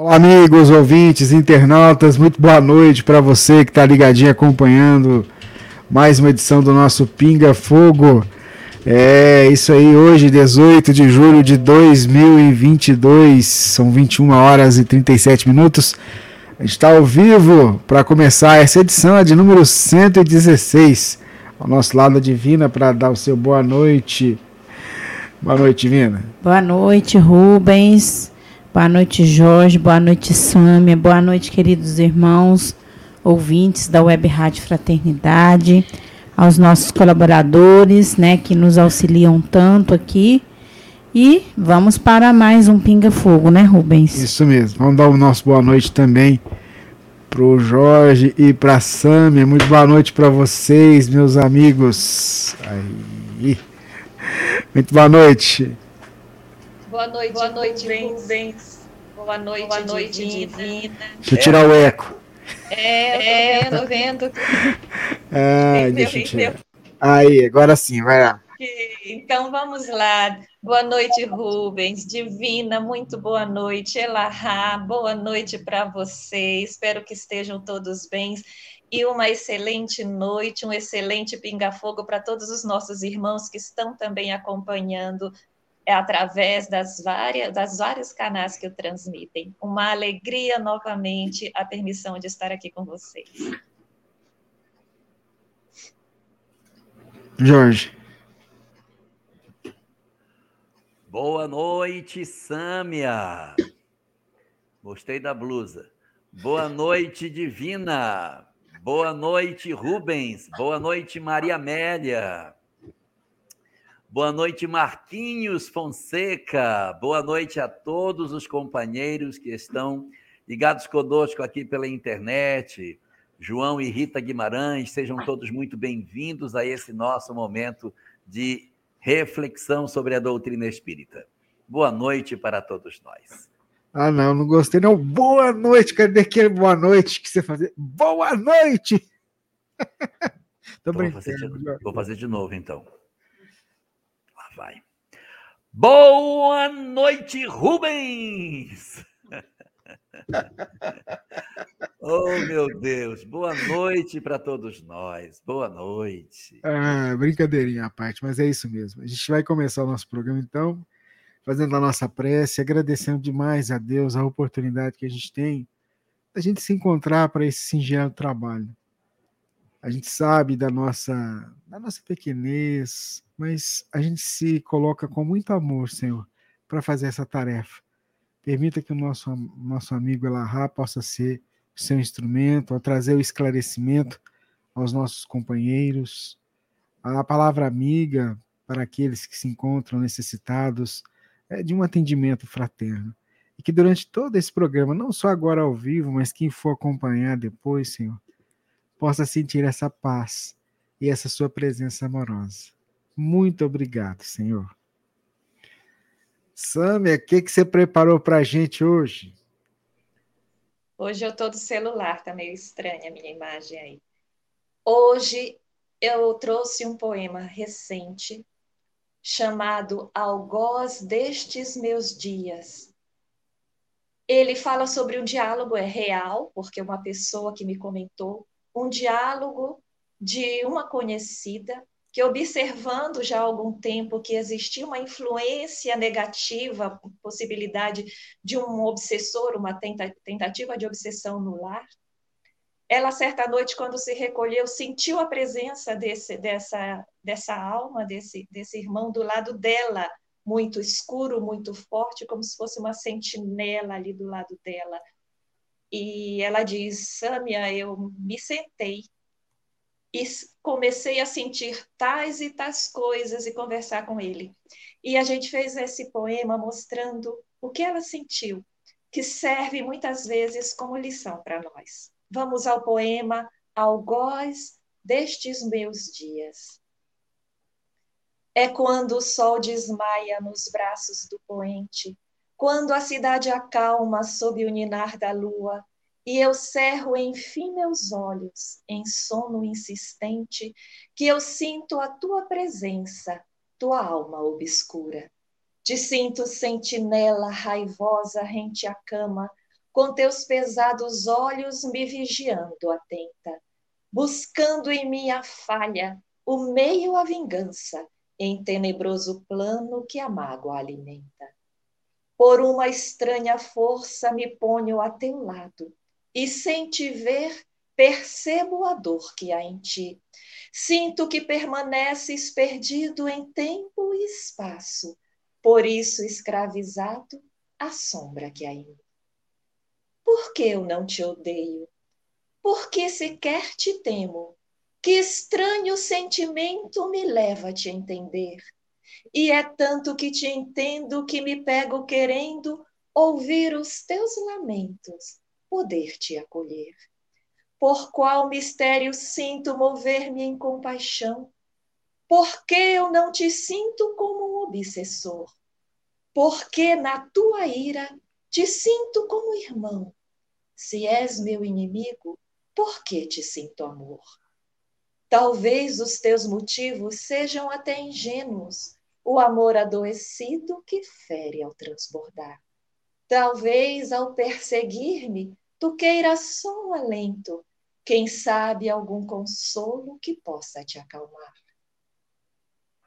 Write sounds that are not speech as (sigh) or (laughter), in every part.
Olá, amigos, ouvintes, internautas, muito boa noite para você que está ligadinho acompanhando mais uma edição do nosso Pinga Fogo. É isso aí, hoje, 18 de julho de 2022, são 21 horas e 37 minutos. A gente está ao vivo para começar essa edição, é de número 116. Ao nosso lado, a Divina, para dar o seu boa noite. Boa noite, Divina. Boa noite, Rubens. Boa noite, Jorge. Boa noite, Sâmia. Boa noite, queridos irmãos, ouvintes da Web Rádio Fraternidade, aos nossos colaboradores, né, que nos auxiliam tanto aqui. E vamos para mais um Pinga Fogo, né, Rubens? Isso mesmo. Vamos dar o nosso boa noite também para o Jorge e para a Sâmia. Muito boa noite para vocês, meus amigos. Aí. Muito boa noite. Boa noite, boa noite, Rubens. Boa noite, boa noite, divina. Deixa eu tirar o eco. É, eu tô vendo. Tô vendo. Ah, (laughs) deixa eu tirar. Aí, agora sim, vai lá. Então vamos lá. Boa noite, Rubens. Divina, muito boa noite. Elahá, boa noite para você. Espero que estejam todos bem. E uma excelente noite, um excelente pinga-fogo para todos os nossos irmãos que estão também acompanhando é através das várias, das vários canais que o transmitem. Uma alegria novamente a permissão de estar aqui com vocês. Jorge. Boa noite, Sâmia. Gostei da blusa. Boa noite, Divina. Boa noite, Rubens. Boa noite, Maria Amélia. Boa noite, Marquinhos Fonseca. Boa noite a todos os companheiros que estão ligados conosco aqui pela internet. João e Rita Guimarães, sejam todos muito bem-vindos a esse nosso momento de reflexão sobre a doutrina espírita. Boa noite para todos nós. Ah, não, não gostei, não. Boa noite, cadê aquele boa noite que você fazia? Boa noite! (laughs) Tô brincando. Fazer, de, vou fazer de novo, então vai. Boa noite, Rubens! (laughs) oh, meu Deus, boa noite para todos nós. Boa noite. Ah, brincadeirinha à parte, mas é isso mesmo. A gente vai começar o nosso programa então, fazendo a nossa prece, agradecendo demais a Deus a oportunidade que a gente tem da gente se encontrar para esse singelo trabalho. A gente sabe da nossa, da nossa pequenez, mas a gente se coloca com muito amor, Senhor, para fazer essa tarefa. Permita que o nosso, nosso amigo Elahá possa ser o seu instrumento, a trazer o esclarecimento aos nossos companheiros, a palavra amiga para aqueles que se encontram necessitados é, de um atendimento fraterno. E que durante todo esse programa, não só agora ao vivo, mas quem for acompanhar depois, Senhor, possa sentir essa paz e essa sua presença amorosa. Muito obrigado, Senhor. Sâmia, o que, que você preparou para a gente hoje? Hoje eu estou do celular, tá meio estranha a minha imagem aí. Hoje eu trouxe um poema recente chamado Algoz destes meus dias. Ele fala sobre um diálogo, é real, porque uma pessoa que me comentou, um diálogo de uma conhecida que observando já há algum tempo que existia uma influência negativa, possibilidade de um obsessor, uma tentativa de obsessão no lar, ela certa noite quando se recolheu sentiu a presença desse, dessa dessa alma desse desse irmão do lado dela muito escuro muito forte como se fosse uma sentinela ali do lado dela e ela diz Sâmia eu me sentei e comecei a sentir tais e tais coisas e conversar com ele. E a gente fez esse poema mostrando o que ela sentiu, que serve muitas vezes como lição para nós. Vamos ao poema Algoz destes meus dias. É quando o sol desmaia nos braços do poente, quando a cidade acalma sob o ninar da lua, e eu cerro enfim meus olhos em sono insistente, que eu sinto a tua presença, tua alma obscura. Te sinto sentinela raivosa rente à cama, com teus pesados olhos me vigiando atenta, buscando em minha falha o meio à vingança, em tenebroso plano que a mágoa alimenta. Por uma estranha força me ponho a teu lado, e sem te ver, percebo a dor que há em ti. Sinto que permaneces perdido em tempo e espaço, por isso escravizado à sombra que há em mim. Por que eu não te odeio? Por que sequer te temo? Que estranho sentimento me leva a te entender? E é tanto que te entendo que me pego querendo ouvir os teus lamentos poder te acolher. Por qual mistério sinto mover-me em compaixão? Por que eu não te sinto como um obsessor? Porque na tua ira te sinto como irmão? Se és meu inimigo, por que te sinto amor? Talvez os teus motivos sejam até ingênuos, o amor adoecido que fere ao transbordar. Talvez ao perseguir-me, tu queiras só um alento, quem sabe algum consolo que possa te acalmar.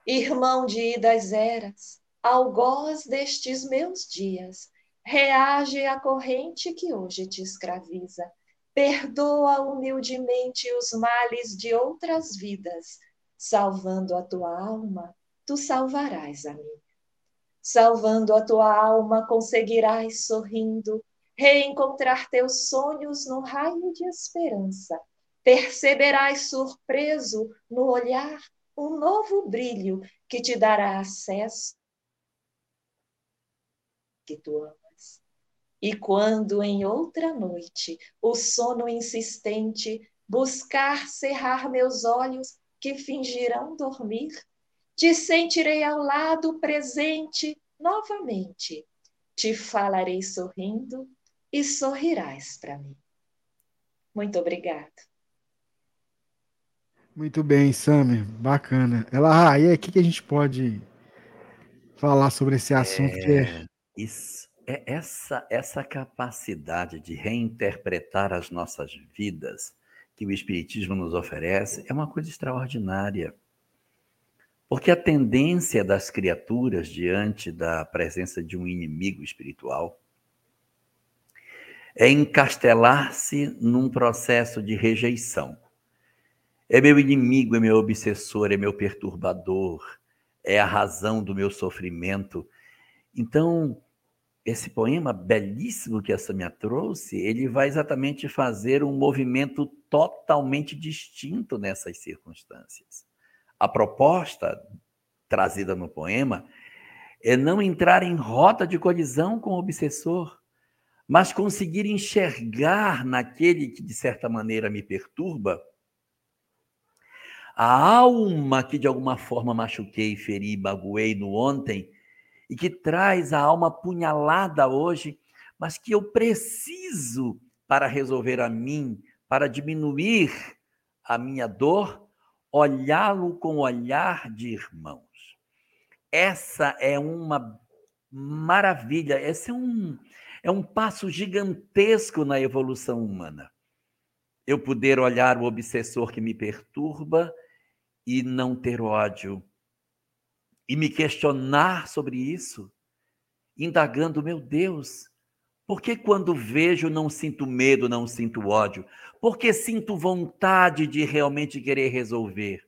Irmão de idas eras, algoz destes meus dias, reage à corrente que hoje te escraviza. Perdoa humildemente os males de outras vidas, salvando a tua alma, tu salvarás a minha. Salvando a tua alma, conseguirás sorrindo reencontrar teus sonhos no raio de esperança. Perceberás surpreso no olhar um novo brilho que te dará acesso que tu amas. E quando em outra noite o sono insistente buscar cerrar meus olhos que fingirão dormir, te sentirei ao lado presente novamente. Te falarei sorrindo e sorrirás para mim. Muito obrigada. Muito bem, Samir, bacana. Ela, ah, e aí, o que, que a gente pode falar sobre esse assunto? É, que é... Isso, é essa, essa capacidade de reinterpretar as nossas vidas que o Espiritismo nos oferece é uma coisa extraordinária. Porque a tendência das criaturas diante da presença de um inimigo espiritual é encastelar-se num processo de rejeição. É meu inimigo, é meu obsessor, é meu perturbador, é a razão do meu sofrimento. Então, esse poema belíssimo que a Samia trouxe, ele vai exatamente fazer um movimento totalmente distinto nessas circunstâncias. A proposta trazida no poema é não entrar em rota de colisão com o obsessor, mas conseguir enxergar naquele que de certa maneira me perturba a alma que de alguma forma machuquei, feri, magoei no ontem e que traz a alma punhalada hoje, mas que eu preciso para resolver a mim, para diminuir a minha dor, olhá-lo com olhar de irmãos. Essa é uma maravilha, esse é um, é um passo gigantesco na evolução humana. Eu poder olhar o obsessor que me perturba e não ter ódio. E me questionar sobre isso, indagando, meu Deus, por que quando vejo não sinto medo, não sinto ódio? Por que sinto vontade de realmente querer resolver?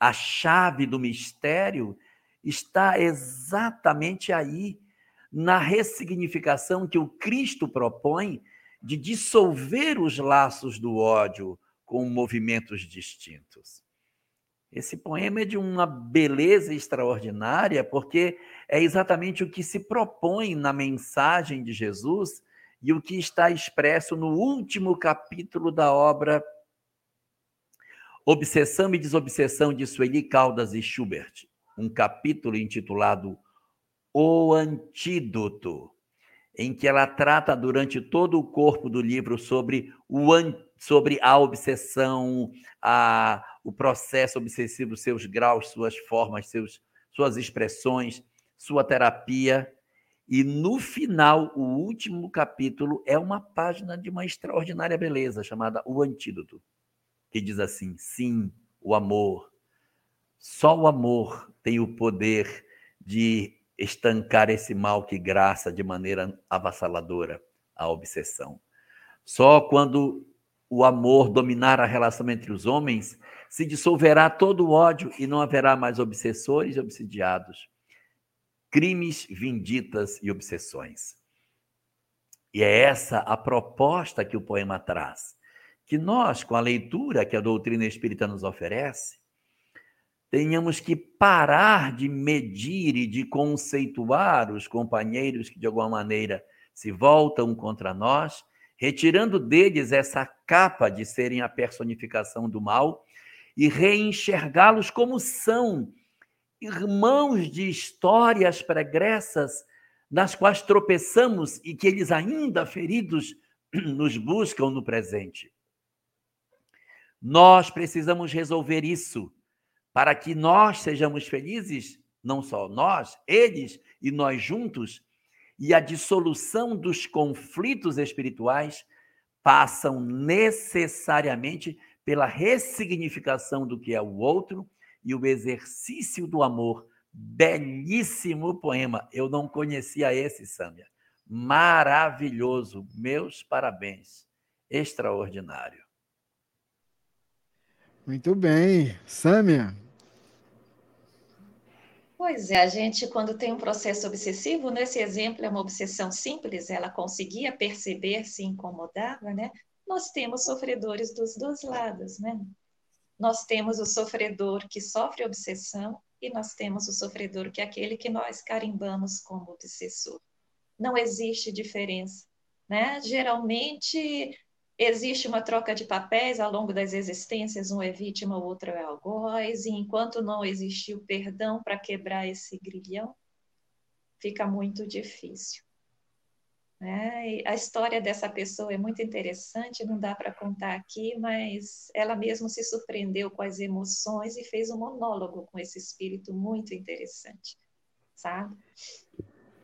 A chave do mistério está exatamente aí, na ressignificação que o Cristo propõe de dissolver os laços do ódio com movimentos distintos. Esse poema é de uma beleza extraordinária, porque é exatamente o que se propõe na mensagem de Jesus e o que está expresso no último capítulo da obra Obsessão e Desobsessão de Sueli Caldas e Schubert um capítulo intitulado O Antídoto, em que ela trata durante todo o corpo do livro sobre, o, sobre a obsessão, a, o processo obsessivo, seus graus, suas formas, seus, suas expressões, sua terapia. E no final, o último capítulo é uma página de uma extraordinária beleza chamada O Antídoto, que diz assim: sim, o amor. Só o amor tem o poder de estancar esse mal que graça de maneira avassaladora a obsessão. Só quando o amor dominar a relação entre os homens, se dissolverá todo o ódio e não haverá mais obsessores e obsidiados, crimes, vinditas e obsessões. E é essa a proposta que o poema traz. Que nós, com a leitura que a doutrina espírita nos oferece, tenhamos que parar de medir e de conceituar os companheiros que, de alguma maneira, se voltam contra nós, retirando deles essa capa de serem a personificação do mal e reenxergá-los como são, irmãos de histórias pregressas nas quais tropeçamos e que eles, ainda feridos, (clears throat) nos buscam no presente. Nós precisamos resolver isso para que nós sejamos felizes, não só nós, eles e nós juntos, e a dissolução dos conflitos espirituais passam necessariamente pela ressignificação do que é o outro e o exercício do amor. Belíssimo poema. Eu não conhecia esse, Sâmia. Maravilhoso. Meus parabéns. Extraordinário. Muito bem. Sâmia, Pois é, a gente, quando tem um processo obsessivo, nesse exemplo é uma obsessão simples, ela conseguia perceber, se incomodava, né? Nós temos sofredores dos dois lados, né? Nós temos o sofredor que sofre obsessão e nós temos o sofredor que é aquele que nós carimbamos como obsessor. Não existe diferença, né? Geralmente Existe uma troca de papéis ao longo das existências, um é vítima, o outro é algoz, e enquanto não existiu perdão para quebrar esse grilhão, fica muito difícil. É, a história dessa pessoa é muito interessante, não dá para contar aqui, mas ela mesma se surpreendeu com as emoções e fez um monólogo com esse espírito muito interessante, sabe?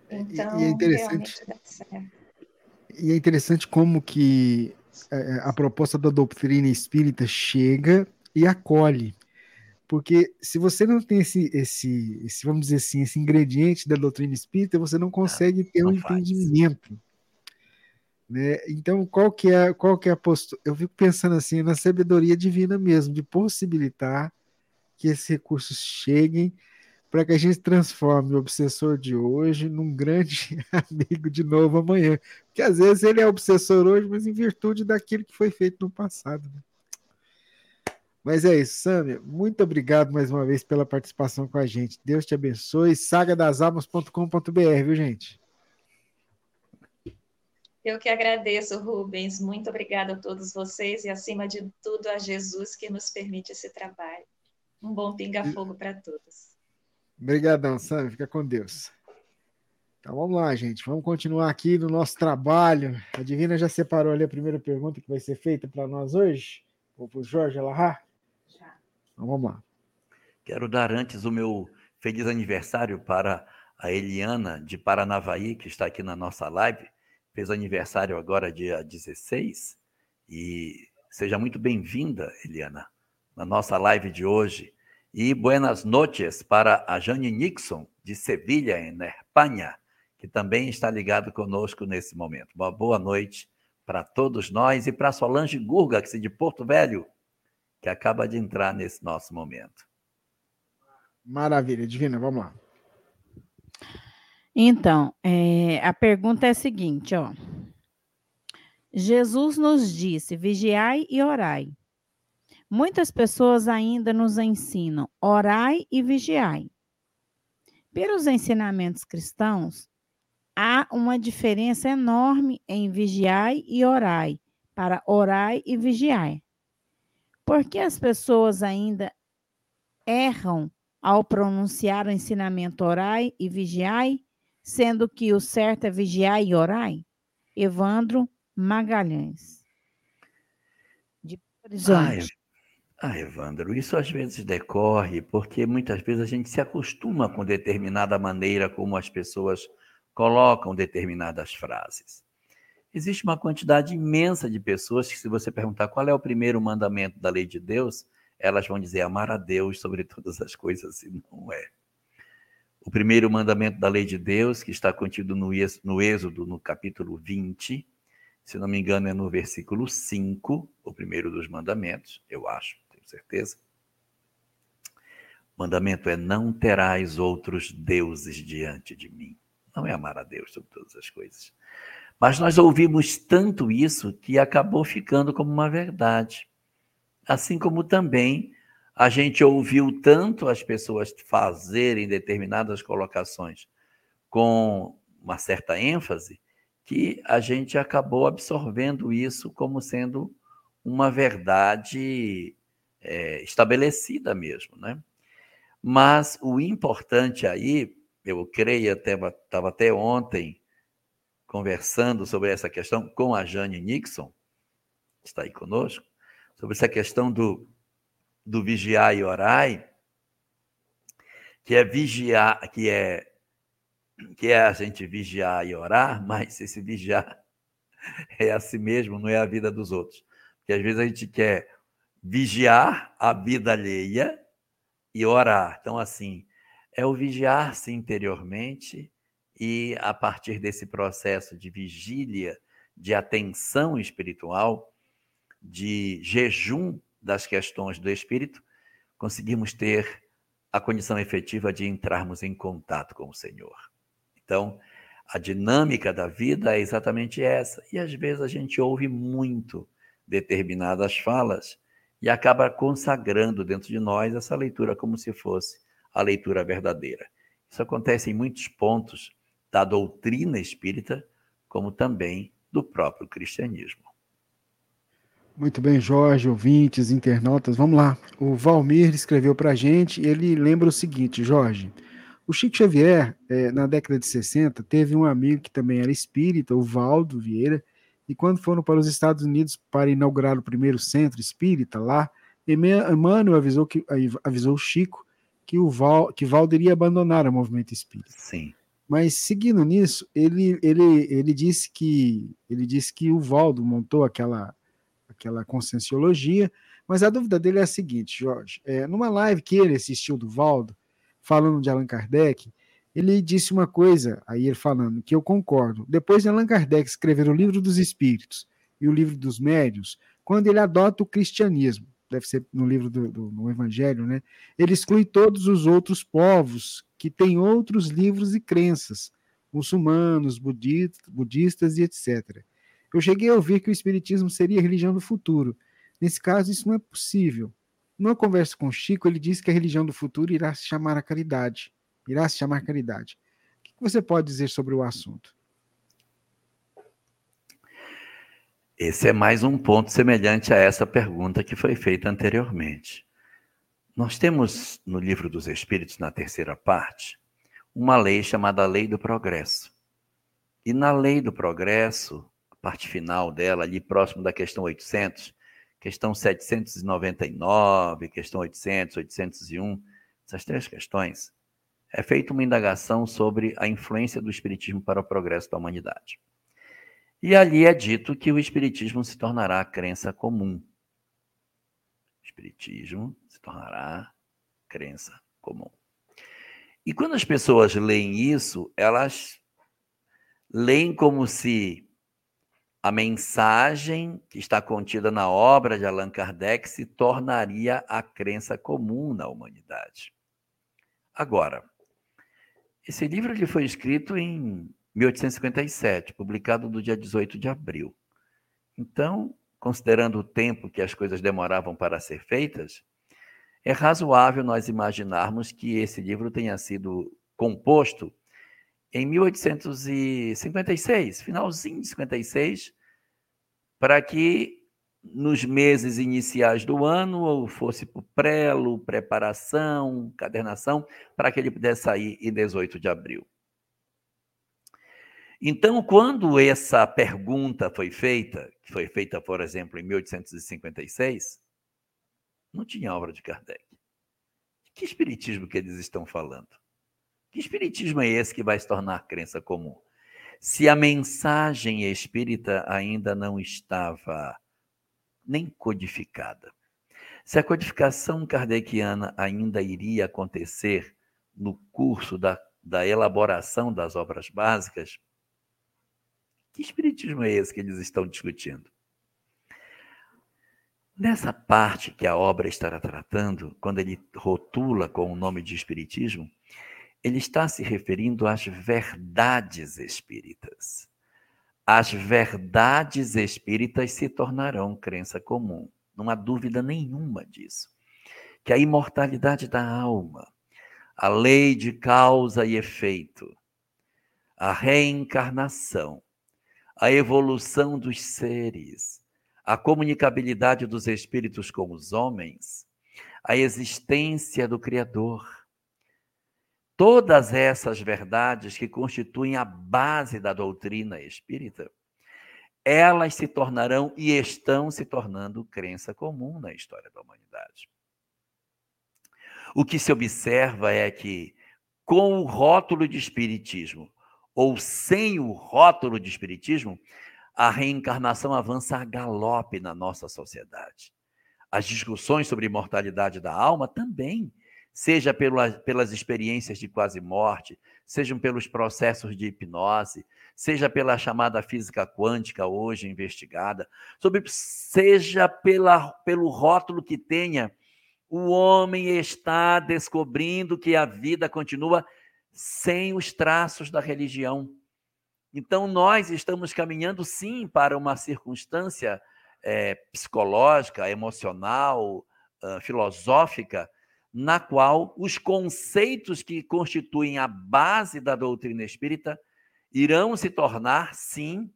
Então, e é interessante, E é interessante como que é, é, a proposta da doutrina espírita chega e acolhe. Porque se você não tem esse, esse, esse, vamos dizer assim, esse ingrediente da doutrina espírita, você não consegue ter um entendimento. Né? Então, qual que é, qual que é a postura? Eu fico pensando assim, na sabedoria divina mesmo, de possibilitar que esses recursos cheguem para que a gente transforme o obsessor de hoje num grande (laughs) amigo de novo amanhã. Porque às vezes ele é obsessor hoje, mas em virtude daquilo que foi feito no passado. Né? Mas é isso, Sâmia. Muito obrigado mais uma vez pela participação com a gente. Deus te abençoe. Sagadasalmas.com.br, viu, gente? Eu que agradeço, Rubens. Muito obrigada a todos vocês e, acima de tudo, a Jesus que nos permite esse trabalho. Um bom pinga-fogo para todos. Obrigadão, Sam. Fica com Deus. Então vamos lá, gente. Vamos continuar aqui no nosso trabalho. A Divina já separou ali a primeira pergunta que vai ser feita para nós hoje? Ou para o Jorge Alahá? Já. Então vamos lá. Quero dar antes o meu feliz aniversário para a Eliana de Paranavaí, que está aqui na nossa live. Fez aniversário agora, dia 16. E seja muito bem-vinda, Eliana, na nossa live de hoje. E buenas noches para a Jane Nixon, de Sevilha, em Espanha que também está ligado conosco nesse momento. Uma boa noite para todos nós e para Solange Gurga, que é de Porto Velho, que acaba de entrar nesse nosso momento. Maravilha, Divina, vamos lá. Então, é, a pergunta é a seguinte, ó. Jesus nos disse: vigiai e orai. Muitas pessoas ainda nos ensinam: orai e vigiai. Pelos ensinamentos cristãos, há uma diferença enorme em vigiai e orai, para orai e vigiai. Por que as pessoas ainda erram ao pronunciar o ensinamento orai e vigiai, sendo que o certo é vigiai e orai? Evandro Magalhães. De Horizonte. Ah, Evandro, isso às vezes decorre porque muitas vezes a gente se acostuma com determinada maneira como as pessoas colocam determinadas frases. Existe uma quantidade imensa de pessoas que, se você perguntar qual é o primeiro mandamento da lei de Deus, elas vão dizer amar a Deus sobre todas as coisas, e não é. O primeiro mandamento da lei de Deus, que está contido no Êxodo, no capítulo 20, se não me engano, é no versículo 5, o primeiro dos mandamentos, eu acho, tenho certeza. O mandamento é: não terás outros deuses diante de mim. Não é amar a Deus sobre todas as coisas. Mas nós ouvimos tanto isso que acabou ficando como uma verdade. Assim como também a gente ouviu tanto as pessoas fazerem determinadas colocações com uma certa ênfase, que a gente acabou absorvendo isso como sendo uma verdade é, estabelecida mesmo, né? Mas o importante aí eu creio, até estava até ontem conversando sobre essa questão com a Jane Nixon, que está aí conosco, sobre essa questão do, do vigiar e orar, que é vigiar, que é que é a gente vigiar e orar, (laughs) mas esse vigiar é a si mesmo, não é a vida dos outros. Porque às vezes a gente quer vigiar a vida alheia e orar. Então, assim, é o vigiar-se interiormente e, a partir desse processo de vigília, de atenção espiritual, de jejum das questões do espírito, conseguimos ter a condição efetiva de entrarmos em contato com o Senhor. Então, a dinâmica da vida é exatamente essa. E às vezes a gente ouve muito determinadas falas e acaba consagrando dentro de nós essa leitura como se fosse a leitura verdadeira. Isso acontece em muitos pontos da doutrina espírita, como também do próprio cristianismo. Muito bem, Jorge, ouvintes, internautas, vamos lá. O Valmir escreveu para a gente, ele lembra o seguinte, Jorge, o Chico Xavier, é, na década de 60, teve um amigo que também era espírita, o Valdo Vieira, e quando foram para os Estados Unidos para inaugurar o primeiro centro espírita lá, Emmanuel avisou, que, avisou o Chico que o Val, que Valdo iria abandonar o movimento espírita. Sim. Mas seguindo nisso, ele, ele, ele disse que ele disse que o Valdo montou aquela aquela conscienciologia, mas a dúvida dele é a seguinte, Jorge, é, numa live que ele assistiu do Valdo, falando de Allan Kardec, ele disse uma coisa, aí ele falando, que eu concordo. Depois de Allan Kardec escrever o Livro dos Espíritos e o Livro dos Médios, quando ele adota o cristianismo, deve ser no livro do, do no Evangelho, né? Ele exclui todos os outros povos que têm outros livros e crenças, muçulmanos, budistas, budistas e etc. Eu cheguei a ouvir que o Espiritismo seria a religião do futuro. Nesse caso, isso não é possível. Numa conversa com Chico, ele disse que a religião do futuro irá se chamar a caridade. Irá se chamar caridade. O que você pode dizer sobre o assunto? Esse é mais um ponto semelhante a essa pergunta que foi feita anteriormente. Nós temos no Livro dos Espíritos, na terceira parte, uma lei chamada Lei do Progresso. E na lei do progresso, parte final dela, ali próximo da questão 800, questão 799, questão 800, 801, essas três questões, é feita uma indagação sobre a influência do Espiritismo para o progresso da humanidade. E ali é dito que o Espiritismo se tornará crença comum. O Espiritismo se tornará crença comum. E quando as pessoas leem isso, elas leem como se a mensagem que está contida na obra de Allan Kardec se tornaria a crença comum na humanidade. Agora, esse livro ele foi escrito em 1857, publicado no dia 18 de abril. Então, considerando o tempo que as coisas demoravam para ser feitas, é razoável nós imaginarmos que esse livro tenha sido composto em 1856, finalzinho de 56, para que nos meses iniciais do ano, ou fosse para o prelo, preparação, cadernação, para que ele pudesse sair em 18 de abril. Então, quando essa pergunta foi feita, que foi feita, por exemplo, em 1856, não tinha obra de Kardec. De que espiritismo que eles estão falando? Que espiritismo é esse que vai se tornar crença comum? Se a mensagem espírita ainda não estava nem codificada. Se a codificação kardeciana ainda iria acontecer no curso da, da elaboração das obras básicas, que espiritismo é esse que eles estão discutindo? Nessa parte que a obra estará tratando, quando ele rotula com o nome de espiritismo, ele está se referindo às verdades espíritas as verdades espíritas se tornarão crença comum. Não há dúvida nenhuma disso. Que a imortalidade da alma, a lei de causa e efeito, a reencarnação, a evolução dos seres, a comunicabilidade dos espíritos com os homens, a existência do Criador, Todas essas verdades que constituem a base da doutrina espírita, elas se tornarão e estão se tornando crença comum na história da humanidade. O que se observa é que, com o rótulo de espiritismo ou sem o rótulo de espiritismo, a reencarnação avança a galope na nossa sociedade. As discussões sobre imortalidade da alma também seja pela, pelas experiências de quase morte, sejam pelos processos de hipnose, seja pela chamada física quântica hoje investigada, sobre, seja pela, pelo rótulo que tenha, o homem está descobrindo que a vida continua sem os traços da religião. Então, nós estamos caminhando, sim, para uma circunstância é, psicológica, emocional, uh, filosófica, na qual os conceitos que constituem a base da doutrina espírita irão se tornar, sim,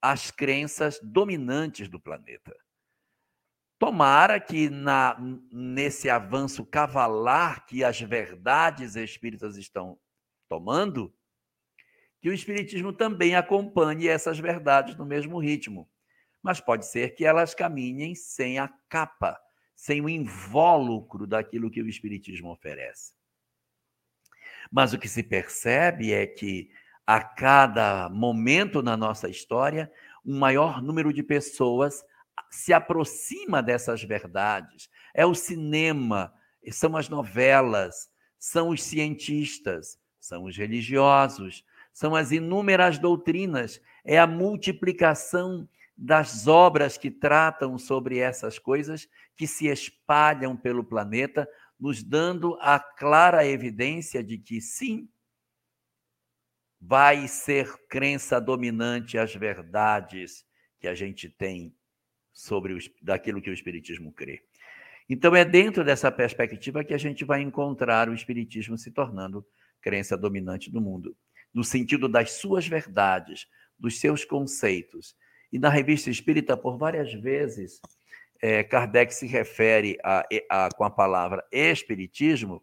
as crenças dominantes do planeta. Tomara que na, nesse avanço cavalar que as verdades espíritas estão tomando, que o Espiritismo também acompanhe essas verdades no mesmo ritmo. Mas pode ser que elas caminhem sem a capa sem o invólucro daquilo que o Espiritismo oferece. Mas o que se percebe é que a cada momento na nossa história, um maior número de pessoas se aproxima dessas verdades. É o cinema, são as novelas, são os cientistas, são os religiosos, são as inúmeras doutrinas, é a multiplicação das obras que tratam sobre essas coisas que se espalham pelo planeta, nos dando a clara evidência de que sim, vai ser crença dominante as verdades que a gente tem sobre os, daquilo que o espiritismo crê. Então é dentro dessa perspectiva que a gente vai encontrar o espiritismo se tornando crença dominante do mundo, no sentido das suas verdades, dos seus conceitos e na revista espírita, por várias vezes, é, Kardec se refere a, a, com a palavra espiritismo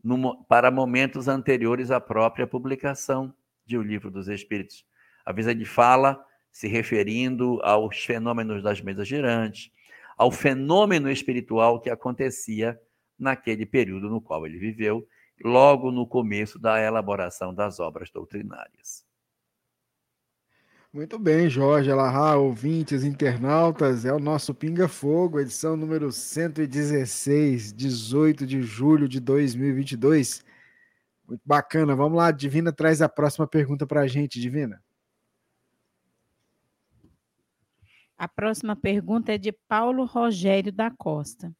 no, para momentos anteriores à própria publicação de O Livro dos Espíritos. Às vezes ele fala se referindo aos fenômenos das mesas girantes, ao fenômeno espiritual que acontecia naquele período no qual ele viveu, logo no começo da elaboração das obras doutrinárias. Muito bem, Jorge Alahá, ouvintes, internautas, é o nosso Pinga Fogo, edição número 116, 18 de julho de 2022. Muito bacana, vamos lá, Divina traz a próxima pergunta para a gente, Divina. A próxima pergunta é de Paulo Rogério da Costa.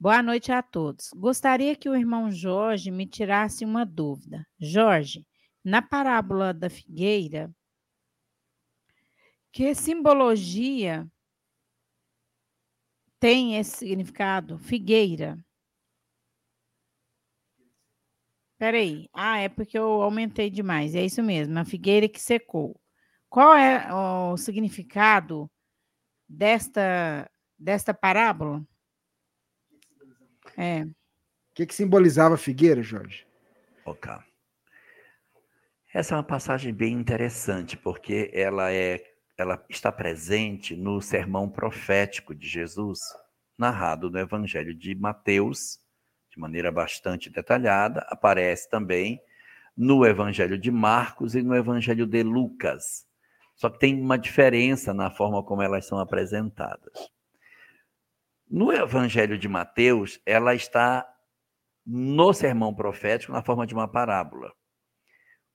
Boa noite a todos. Gostaria que o irmão Jorge me tirasse uma dúvida. Jorge, na parábola da figueira, que simbologia tem esse significado? Figueira. Peraí. Ah, é porque eu aumentei demais. É isso mesmo, a figueira que secou. Qual é o significado desta, desta parábola? É. O que, que simbolizava a figueira, Jorge? Ok. Essa é uma passagem bem interessante, porque ela é ela está presente no sermão profético de Jesus, narrado no Evangelho de Mateus, de maneira bastante detalhada, aparece também no Evangelho de Marcos e no Evangelho de Lucas. Só que tem uma diferença na forma como elas são apresentadas. No Evangelho de Mateus, ela está no sermão profético na forma de uma parábola.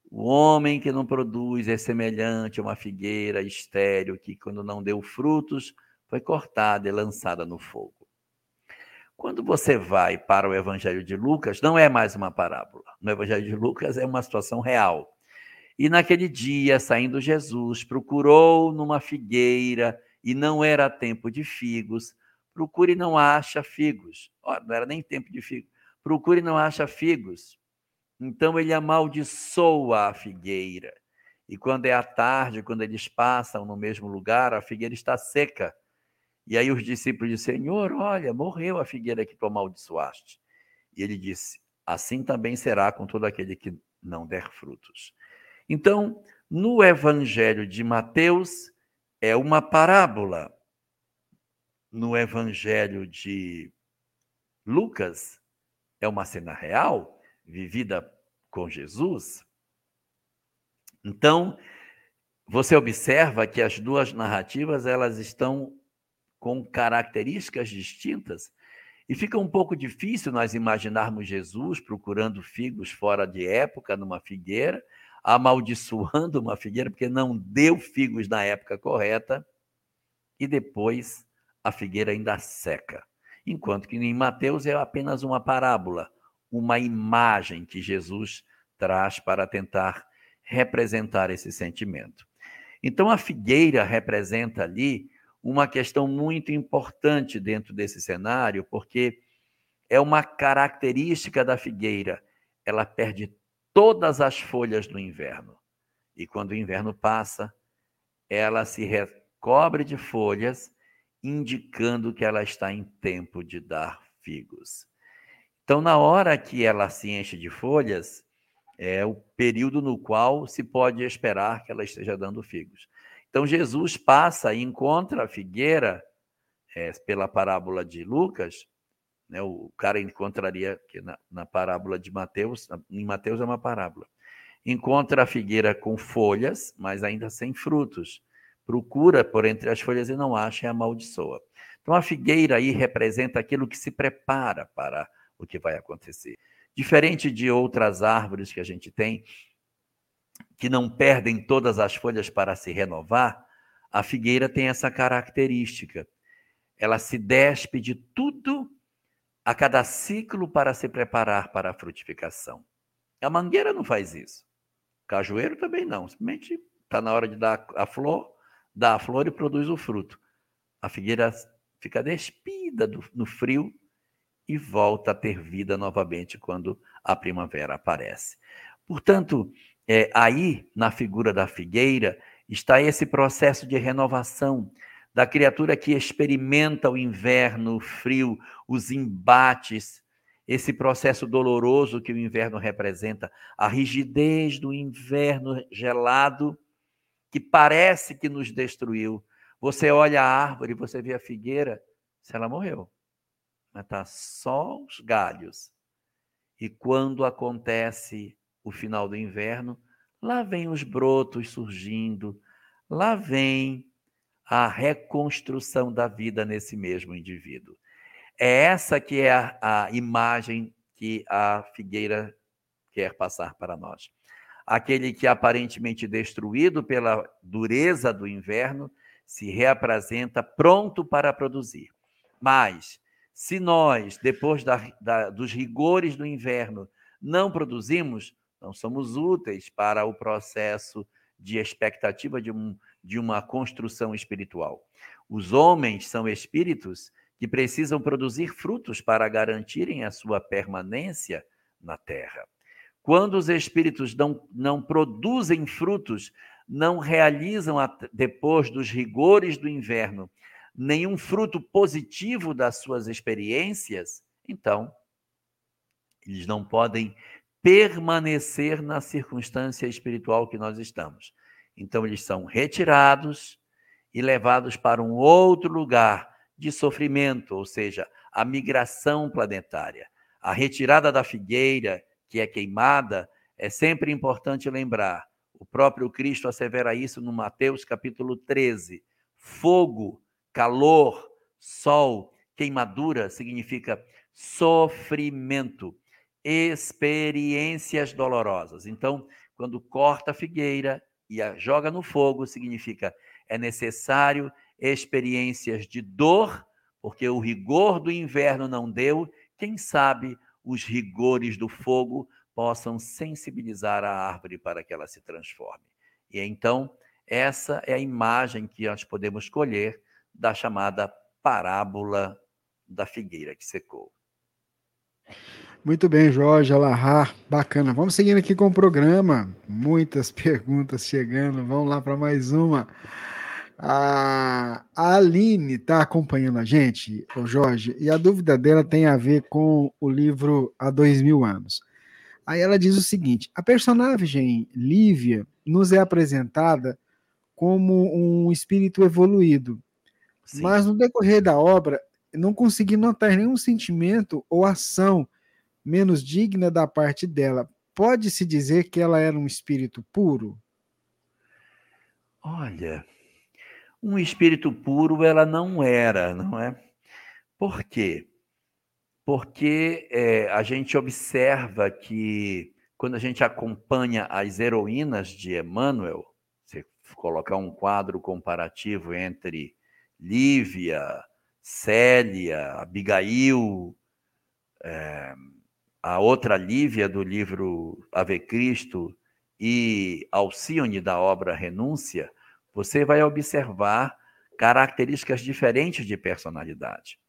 O homem que não produz é semelhante a uma figueira estéril que, quando não deu frutos, foi cortada e lançada no fogo. Quando você vai para o Evangelho de Lucas, não é mais uma parábola. No Evangelho de Lucas é uma situação real. E naquele dia, saindo Jesus, procurou numa figueira e não era tempo de figos. Procure e não acha figos. Oh, não era nem tempo de figos. Procure e não acha figos. Então ele amaldiçoa a figueira. E quando é à tarde, quando eles passam no mesmo lugar, a figueira está seca. E aí os discípulos dizem: Senhor, olha, morreu a figueira que tu amaldiçoaste. E ele disse: Assim também será com todo aquele que não der frutos. Então, no Evangelho de Mateus, é uma parábola. No Evangelho de Lucas, é uma cena real vivida com Jesus. Então, você observa que as duas narrativas elas estão com características distintas e fica um pouco difícil nós imaginarmos Jesus procurando figos fora de época numa figueira, amaldiçoando uma figueira porque não deu figos na época correta e depois a figueira ainda seca. Enquanto que em Mateus é apenas uma parábola uma imagem que Jesus traz para tentar representar esse sentimento. Então, a figueira representa ali uma questão muito importante dentro desse cenário, porque é uma característica da figueira. Ela perde todas as folhas no inverno. E quando o inverno passa, ela se recobre de folhas, indicando que ela está em tempo de dar figos. Então, na hora que ela se enche de folhas, é o período no qual se pode esperar que ela esteja dando figos. Então, Jesus passa e encontra a figueira, é, pela parábola de Lucas, né, o cara encontraria, que na, na parábola de Mateus, em Mateus é uma parábola, encontra a figueira com folhas, mas ainda sem frutos. Procura por entre as folhas e não acha e amaldiçoa. Então, a figueira aí representa aquilo que se prepara para o que vai acontecer. Diferente de outras árvores que a gente tem, que não perdem todas as folhas para se renovar, a figueira tem essa característica. Ela se despe de tudo a cada ciclo para se preparar para a frutificação. A mangueira não faz isso. O cajueiro também não. Simplesmente está na hora de dar a flor, dá a flor e produz o fruto. A figueira fica despida do, no frio e volta a ter vida novamente quando a primavera aparece. Portanto, é, aí, na figura da figueira, está esse processo de renovação da criatura que experimenta o inverno, o frio, os embates, esse processo doloroso que o inverno representa, a rigidez do inverno gelado que parece que nos destruiu. Você olha a árvore, você vê a figueira, se ela morreu, mas está só os galhos. E quando acontece o final do inverno, lá vem os brotos surgindo, lá vem a reconstrução da vida nesse mesmo indivíduo. É essa que é a, a imagem que a figueira quer passar para nós. Aquele que aparentemente destruído pela dureza do inverno se reapresenta pronto para produzir. Mas, se nós, depois da, da, dos rigores do inverno, não produzimos, não somos úteis para o processo de expectativa de, um, de uma construção espiritual. Os homens são espíritos que precisam produzir frutos para garantirem a sua permanência na terra. Quando os espíritos não, não produzem frutos, não realizam, depois dos rigores do inverno, nenhum fruto positivo das suas experiências, então, eles não podem permanecer na circunstância espiritual que nós estamos. Então, eles são retirados e levados para um outro lugar de sofrimento, ou seja, a migração planetária. A retirada da figueira, que é queimada, é sempre importante lembrar. O próprio Cristo assevera isso no Mateus capítulo 13. Fogo, calor, sol, queimadura significa sofrimento, experiências dolorosas. Então, quando corta a figueira e a joga no fogo, significa é necessário experiências de dor, porque o rigor do inverno não deu, quem sabe os rigores do fogo possam sensibilizar a árvore para que ela se transforme. E então, essa é a imagem que nós podemos escolher da chamada parábola da figueira que secou. Muito bem, Jorge Alahar, bacana. Vamos seguindo aqui com o programa. Muitas (laughs) perguntas chegando. Vamos lá para mais uma. A, Aline está acompanhando a gente, o Jorge, e a dúvida dela tem a ver com o livro Há Dois Mil Anos. Aí ela diz o seguinte: a personagem Lívia nos é apresentada como um espírito evoluído, Sim. mas no decorrer da obra não consegui notar nenhum sentimento ou ação menos digna da parte dela. Pode-se dizer que ela era um espírito puro? Olha, um espírito puro ela não era, não é? Por quê? Porque é, a gente observa que quando a gente acompanha as heroínas de Emmanuel, você colocar um quadro comparativo entre Lívia, Célia, Abigail, é, a outra Lívia do livro Ave Cristo e Alcione da obra Renúncia, você vai observar características diferentes de personalidade.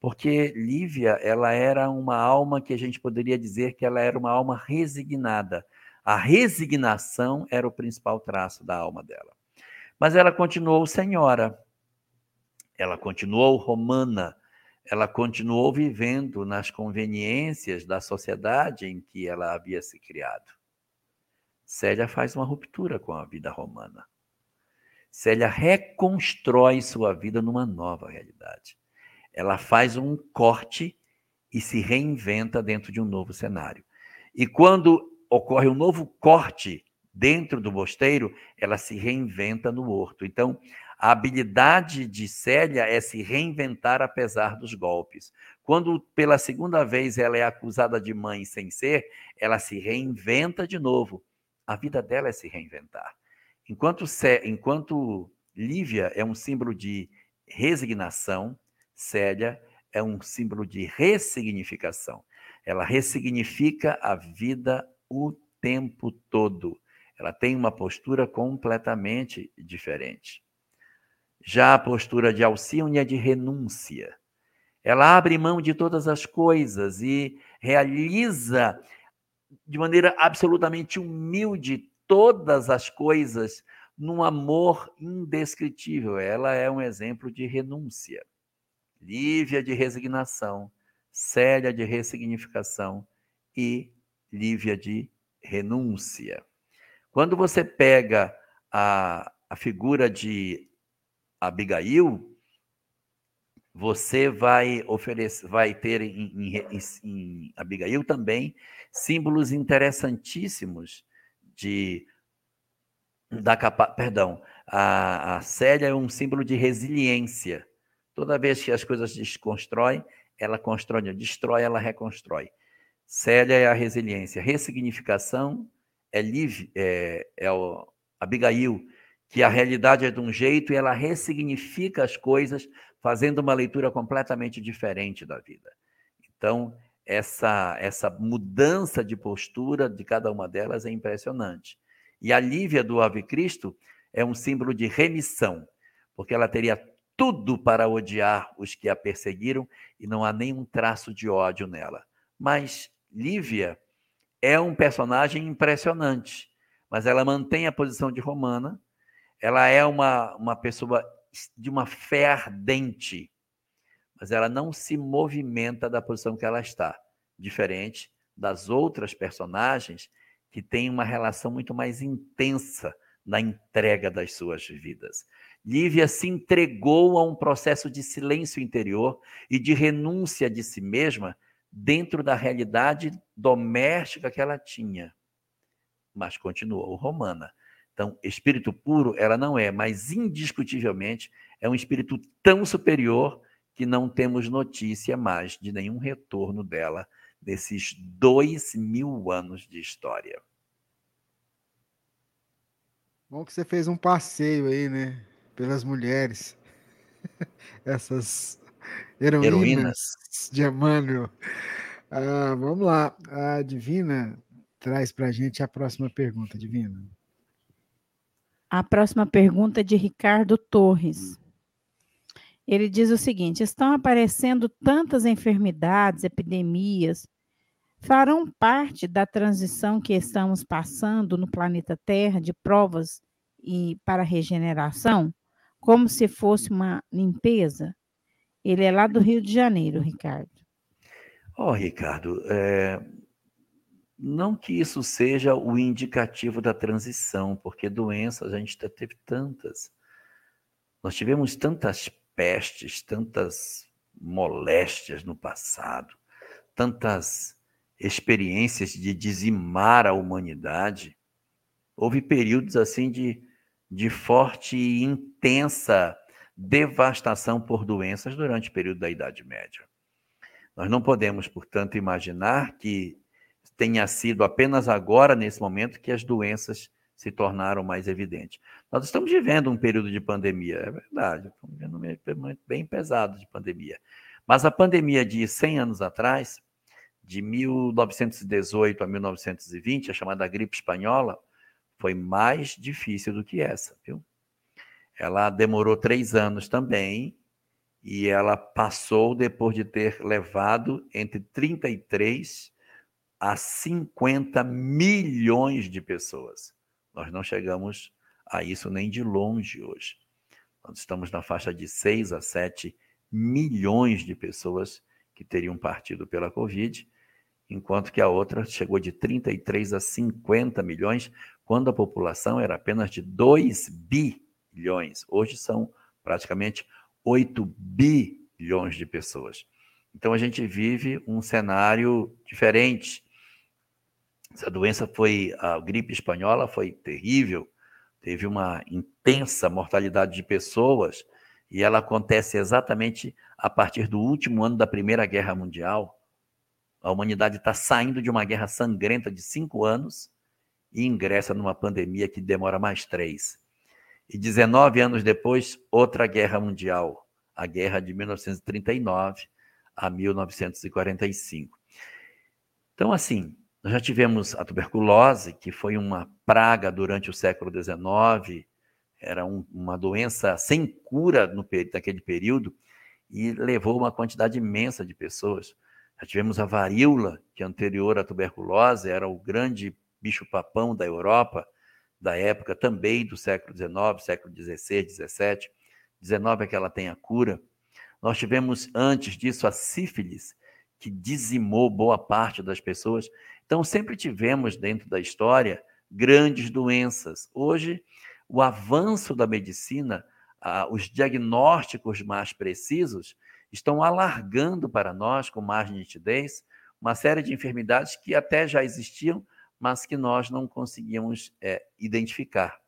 Porque Lívia, ela era uma alma que a gente poderia dizer que ela era uma alma resignada. A resignação era o principal traço da alma dela. Mas ela continuou senhora, ela continuou romana, ela continuou vivendo nas conveniências da sociedade em que ela havia se criado. Célia faz uma ruptura com a vida romana. Célia reconstrói sua vida numa nova realidade. Ela faz um corte e se reinventa dentro de um novo cenário. E quando ocorre um novo corte dentro do mosteiro, ela se reinventa no horto. Então, a habilidade de Célia é se reinventar apesar dos golpes. Quando pela segunda vez ela é acusada de mãe sem ser, ela se reinventa de novo. A vida dela é se reinventar. Enquanto, enquanto Lívia é um símbolo de resignação, Célia é um símbolo de ressignificação. Ela ressignifica a vida o tempo todo. Ela tem uma postura completamente diferente. Já a postura de Alcione é de renúncia. Ela abre mão de todas as coisas e realiza de maneira absolutamente humilde todas as coisas num amor indescritível. Ela é um exemplo de renúncia. Lívia de resignação, Célia de ressignificação e Lívia de renúncia. Quando você pega a, a figura de Abigail, você vai oferecer, vai ter em, em, em, Abigail também símbolos interessantíssimos de da capa, perdão, a, a Célia é um símbolo de resiliência. Toda vez que as coisas desconstroem, ela constrói, destrói, ela reconstrói. Célia é a resiliência. Ressignificação é, livre, é, é o Abigail, que a realidade é de um jeito e ela ressignifica as coisas, fazendo uma leitura completamente diferente da vida. Então, essa, essa mudança de postura de cada uma delas é impressionante. E a Lívia do Ave Cristo é um símbolo de remissão, porque ela teria tudo para odiar os que a perseguiram e não há nenhum traço de ódio nela. Mas Lívia é um personagem impressionante, mas ela mantém a posição de romana, ela é uma, uma pessoa de uma fé ardente, mas ela não se movimenta da posição que ela está, diferente das outras personagens que têm uma relação muito mais intensa na entrega das suas vidas. Lívia se entregou a um processo de silêncio interior e de renúncia de si mesma dentro da realidade doméstica que ela tinha, mas continuou romana. Então, espírito puro ela não é, mas indiscutivelmente é um espírito tão superior que não temos notícia mais de nenhum retorno dela nesses dois mil anos de história. Bom que você fez um passeio aí, né? Pelas mulheres. (laughs) Essas heroínas, heroínas. de Emmanuel. Ah, vamos lá. A Divina traz para a gente a próxima pergunta, Divina. A próxima pergunta é de Ricardo Torres. Ele diz o seguinte: estão aparecendo tantas enfermidades, epidemias, farão parte da transição que estamos passando no planeta Terra de provas e para regeneração, como se fosse uma limpeza? Ele é lá do Rio de Janeiro, Ricardo. Ó, oh, Ricardo, é... não que isso seja o indicativo da transição, porque doenças a gente teve tantas. Nós tivemos tantas pestes, tantas moléstias no passado, tantas experiências de dizimar a humanidade. Houve períodos assim de, de forte e intensa devastação por doenças durante o período da Idade Média. Nós não podemos, portanto, imaginar que tenha sido apenas agora, nesse momento, que as doenças se tornaram mais evidentes. Nós estamos vivendo um período de pandemia, é verdade, estamos vivendo um momento bem pesado de pandemia. Mas a pandemia de 100 anos atrás de 1918 a 1920, a chamada gripe espanhola, foi mais difícil do que essa, viu? Ela demorou três anos também e ela passou depois de ter levado entre 33 a 50 milhões de pessoas. Nós não chegamos a isso nem de longe hoje. Nós estamos na faixa de 6 a 7 milhões de pessoas que teriam partido pela Covid enquanto que a outra chegou de 33 a 50 milhões, quando a população era apenas de 2 bilhões. Hoje são praticamente 8 bilhões de pessoas. Então a gente vive um cenário diferente. Essa doença foi, a gripe espanhola foi terrível, teve uma intensa mortalidade de pessoas, e ela acontece exatamente a partir do último ano da Primeira Guerra Mundial a humanidade está saindo de uma guerra sangrenta de cinco anos e ingressa numa pandemia que demora mais três. E 19 anos depois, outra guerra mundial, a guerra de 1939 a 1945. Então, assim, nós já tivemos a tuberculose, que foi uma praga durante o século XIX, era um, uma doença sem cura no, naquele período e levou uma quantidade imensa de pessoas. Já tivemos a varíola, que anterior à tuberculose era o grande bicho-papão da Europa, da época também do século XIX, século XVI, XVII. 19 é que ela tem a cura. Nós tivemos antes disso a sífilis, que dizimou boa parte das pessoas. Então, sempre tivemos dentro da história grandes doenças. Hoje, o avanço da medicina, os diagnósticos mais precisos, estão alargando para nós, com mais nitidez, uma série de enfermidades que até já existiam, mas que nós não conseguíamos é, identificar.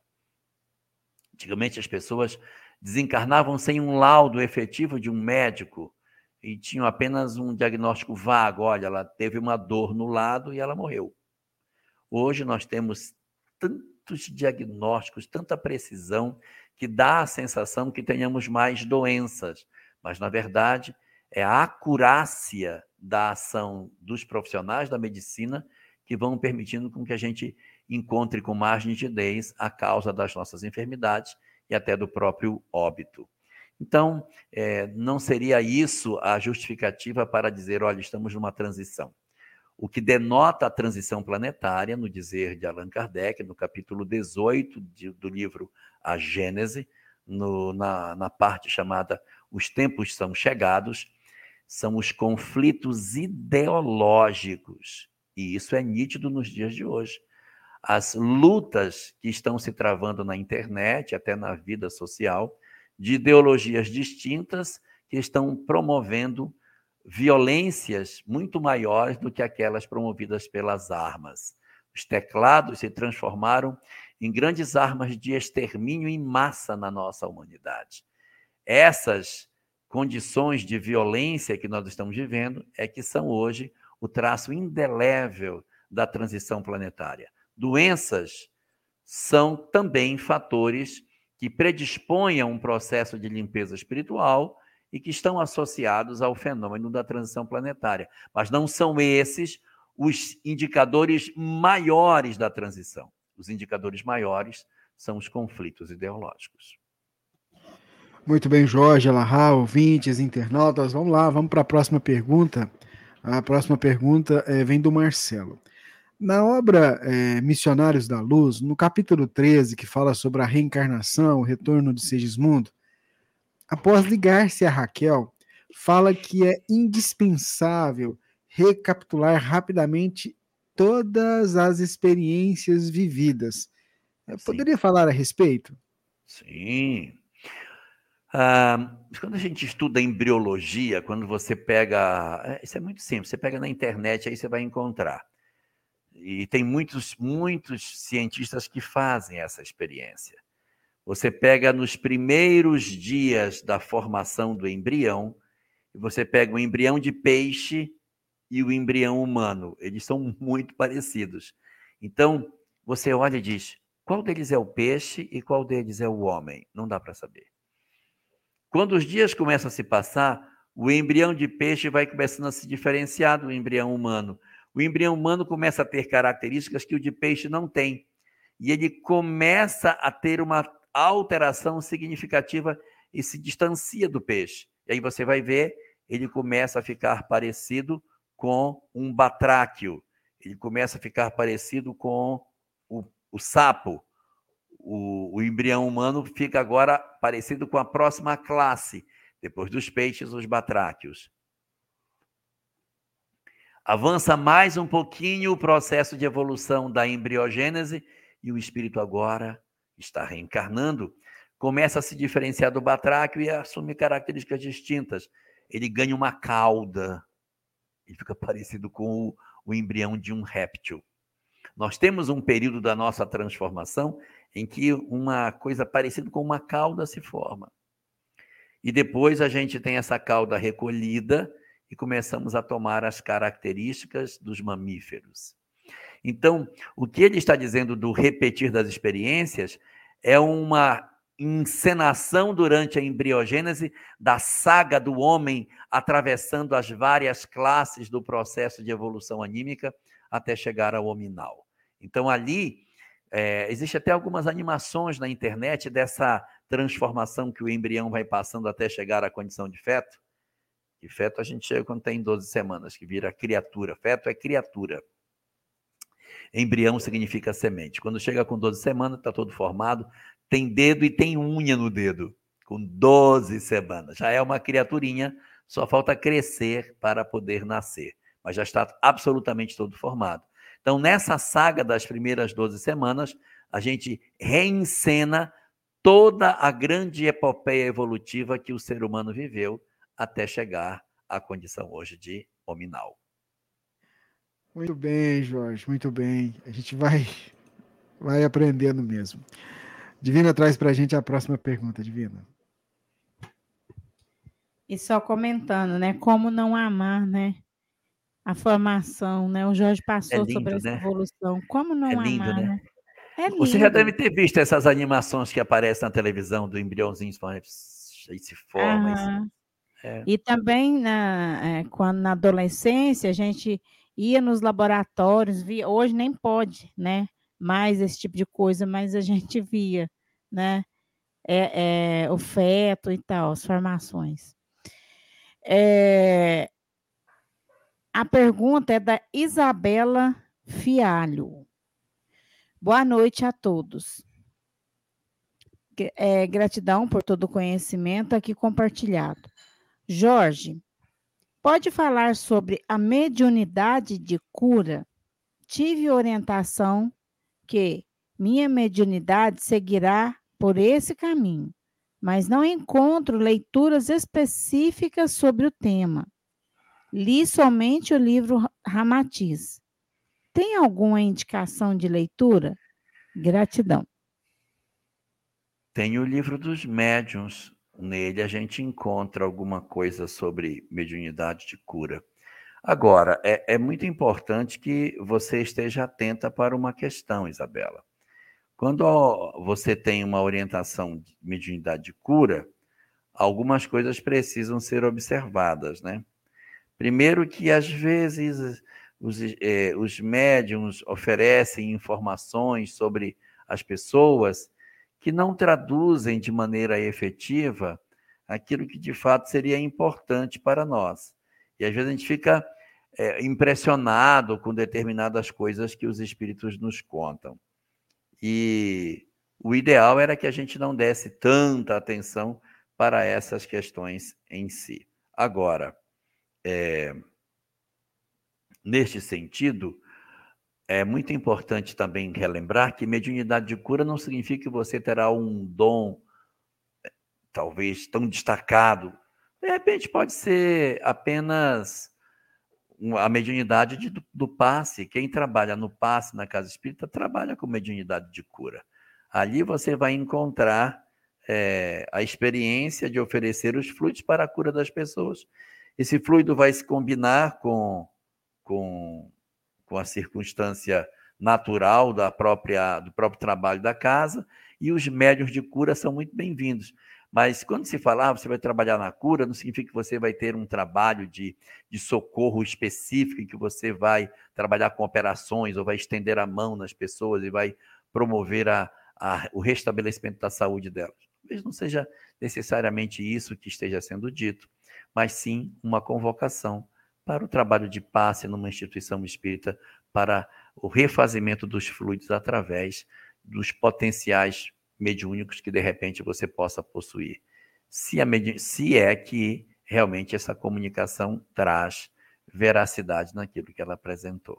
Antigamente, as pessoas desencarnavam sem um laudo efetivo de um médico e tinham apenas um diagnóstico vago. Olha, ela teve uma dor no lado e ela morreu. Hoje nós temos tantos diagnósticos, tanta precisão, que dá a sensação que tenhamos mais doenças. Mas, na verdade, é a acurácia da ação dos profissionais da medicina que vão permitindo com que a gente encontre com mais nitidez a causa das nossas enfermidades e até do próprio óbito. Então, é, não seria isso a justificativa para dizer, olha, estamos numa transição. O que denota a transição planetária, no dizer de Allan Kardec, no capítulo 18 de, do livro A Gênese, no, na, na parte chamada Os Tempos São Chegados, são os conflitos ideológicos. E isso é nítido nos dias de hoje. As lutas que estão se travando na internet, até na vida social, de ideologias distintas que estão promovendo violências muito maiores do que aquelas promovidas pelas armas. Os teclados se transformaram em grandes armas de extermínio em massa na nossa humanidade. Essas condições de violência que nós estamos vivendo é que são hoje o traço indelével da transição planetária. Doenças são também fatores que predispõem a um processo de limpeza espiritual e que estão associados ao fenômeno da transição planetária. Mas não são esses os indicadores maiores da transição. Os indicadores maiores são os conflitos ideológicos. Muito bem, Jorge, Alahá, ouvintes, internautas. Vamos lá, vamos para a próxima pergunta. A próxima pergunta é, vem do Marcelo. Na obra é, Missionários da Luz, no capítulo 13, que fala sobre a reencarnação, o retorno de Segismundo, após ligar-se a Raquel, fala que é indispensável recapitular rapidamente todas as experiências vividas. Eu poderia falar a respeito? Sim. Ah, quando a gente estuda embriologia, quando você pega. É, isso é muito simples, você pega na internet, aí você vai encontrar. E tem muitos, muitos cientistas que fazem essa experiência. Você pega nos primeiros dias da formação do embrião, e você pega o embrião de peixe e o embrião humano. Eles são (laughs) muito parecidos. Então, você olha e diz: qual deles é o peixe e qual deles é o homem? Não dá para saber. Quando os dias começam a se passar, o embrião de peixe vai começando a se diferenciar do embrião humano o embrião humano começa a ter características que o de peixe não tem. E ele começa a ter uma alteração significativa e se distancia do peixe. E aí você vai ver, ele começa a ficar parecido com um batráquio. Ele começa a ficar parecido com o, o sapo. O, o embrião humano fica agora parecido com a próxima classe, depois dos peixes, os batráquios. Avança mais um pouquinho o processo de evolução da embriogênese e o espírito agora está reencarnando, começa a se diferenciar do batráquio e assume características distintas. Ele ganha uma cauda, ele fica (laughs) parecido com o, o embrião de um réptil. Nós temos um período da nossa transformação em que uma coisa parecida com uma cauda se forma. E depois a gente tem essa cauda recolhida e começamos a tomar as características dos mamíferos. Então, o que ele está dizendo do repetir das experiências é uma encenação durante a embriogênese da saga do homem atravessando as várias classes do processo de evolução anímica até chegar ao hominal. Então, ali, é, existe até algumas animações na internet dessa transformação que o embrião vai passando até chegar à condição de feto. E feto a gente chega quando tem 12 semanas, que vira criatura. Feto é criatura. Embrião significa semente. Quando chega com 12 semanas, está todo formado, tem dedo e tem unha no dedo, com 12 semanas. Já é uma criaturinha, só falta crescer para poder nascer, mas já está absolutamente todo formado. Então, nessa saga das primeiras 12 semanas, a gente reencena toda a grande epopeia evolutiva que o ser humano viveu até chegar à condição hoje de hominal. Muito bem, Jorge, muito bem. A gente vai, vai aprendendo mesmo. Divina traz para a gente a próxima pergunta, Divina. E só comentando, né? Como não amar, né? A formação, né? O Jorge passou é lindo, sobre essa né? evolução. Como não é lindo, amar, né? né? É lindo. Você já deve ter visto essas animações que aparecem na televisão do embriãozinho e se forma. É. E também na, é, quando na adolescência a gente ia nos laboratórios, via, hoje nem pode, né? Mais esse tipo de coisa, mas a (laughs) gente via, né? É, é o feto e tal, as formações. É, a pergunta é da Isabela Fialho. Boa noite a todos. É, gratidão por todo o conhecimento aqui compartilhado. Jorge, pode falar sobre a mediunidade de cura? Tive orientação que minha mediunidade seguirá por esse caminho, mas não encontro leituras específicas sobre o tema. Li somente o livro Ramatiz. Tem alguma indicação de leitura? Gratidão. Tem o livro dos médiuns. Nele a gente encontra alguma coisa sobre mediunidade de cura. Agora, é, é muito importante que você esteja atenta para uma questão, Isabela. Quando você tem uma orientação de mediunidade de cura, algumas coisas precisam ser observadas, né? Primeiro que às vezes os, eh, os médiums oferecem informações sobre as pessoas que não traduzem de maneira efetiva aquilo que de fato seria importante para nós. E às vezes a gente fica é, impressionado com determinadas coisas que os espíritos nos contam. E o ideal era que a gente não desse tanta atenção para essas questões em si. Agora, é, Neste sentido, é muito importante também relembrar que mediunidade de cura não significa que você terá um dom, talvez tão destacado. De repente, pode ser apenas a mediunidade de, do, do passe. Quem trabalha no passe na casa espírita trabalha com mediunidade de cura. Ali você vai encontrar é, a experiência de oferecer os fluidos para a cura das pessoas. Esse fluido vai se combinar com com, com a circunstância natural da própria, do próprio trabalho da casa, e os médios de cura são muito bem-vindos. Mas quando se fala, ah, você vai trabalhar na cura, não significa que você vai ter um trabalho de, de socorro específico, que você vai trabalhar com operações ou vai estender a mão nas pessoas e vai promover a, a, o restabelecimento da saúde delas. Talvez não seja necessariamente isso que esteja sendo dito, mas sim uma convocação para o trabalho de passe numa instituição espírita, para o refazimento dos fluidos através dos potenciais mediúnicos que de repente você possa possuir. Se, se é que realmente essa comunicação traz veracidade naquilo que ela apresentou.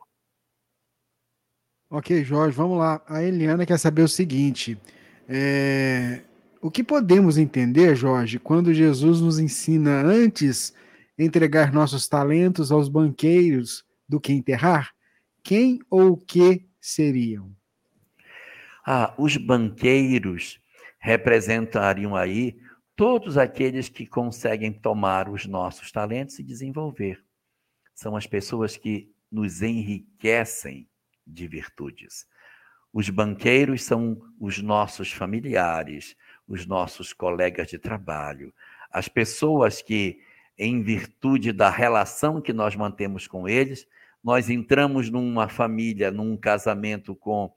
Ok, Jorge, vamos lá. A Eliana quer saber o seguinte: é... o que podemos entender, Jorge, quando Jesus nos ensina antes entregar nossos talentos aos banqueiros do que enterrar? Quem ou que seriam? Ah, os banqueiros representariam aí todos aqueles que conseguem tomar os nossos talentos e desenvolver. São as pessoas que nos enriquecem de virtudes. Os banqueiros são os nossos familiares, os nossos colegas de trabalho, as pessoas que em virtude da relação que nós mantemos com eles. Nós entramos numa família, num casamento com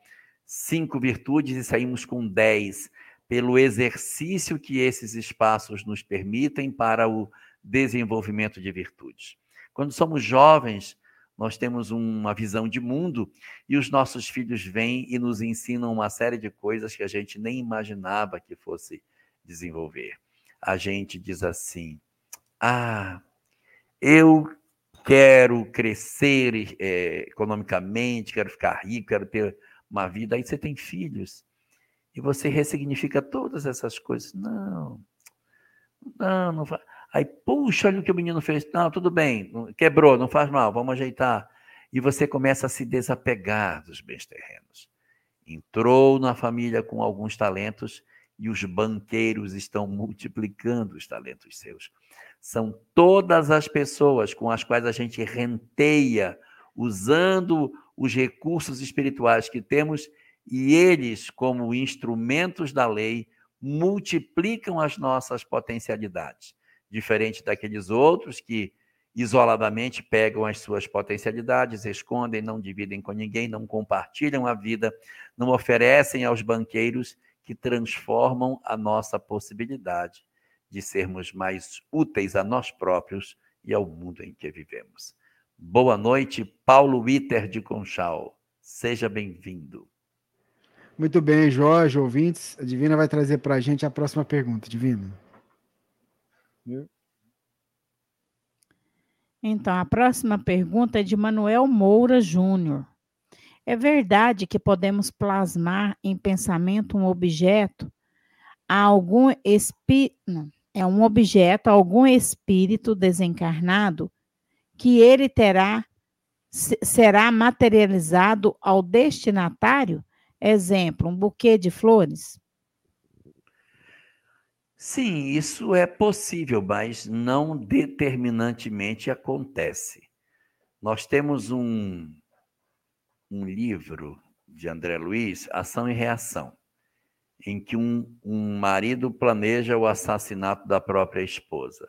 cinco virtudes e saímos com dez, pelo exercício que esses espaços nos permitem para o desenvolvimento de virtudes. Quando somos jovens, nós temos uma visão de mundo e os nossos filhos vêm e nos ensinam uma série de coisas que a gente nem imaginava que fosse desenvolver. A gente diz assim: ah, eu quero crescer é, economicamente, quero ficar rico, quero ter uma vida. Aí você tem filhos e você ressignifica todas essas coisas. Não, não, não faz. Aí, puxa, olha o que o menino fez. Não, tudo bem, quebrou, não faz mal, vamos ajeitar. E você começa a se desapegar dos bens terrenos. Entrou na família com alguns talentos e os banqueiros estão multiplicando os talentos seus. São todas as pessoas com as quais a gente renteia, usando os recursos espirituais que temos, e eles, como instrumentos da lei, multiplicam as nossas potencialidades. Diferente daqueles outros que isoladamente pegam as suas potencialidades, escondem, não dividem com ninguém, não compartilham a vida, não oferecem aos banqueiros que transformam a nossa possibilidade de sermos mais úteis a nós próprios e ao mundo em que vivemos. Boa noite, Paulo Witter de Conchal. Seja bem-vindo. Muito bem, Jorge, ouvintes. A Divina vai trazer para a gente a próxima pergunta. Divina. Então, a próxima pergunta é de Manuel Moura Júnior. É verdade que podemos plasmar em pensamento um objeto a algum espírito, é um objeto, algum espírito desencarnado que ele terá será materializado ao destinatário? Exemplo, um buquê de flores. Sim, isso é possível, mas não determinantemente acontece. Nós temos um, um livro de André Luiz, Ação e Reação, em que um, um marido planeja o assassinato da própria esposa.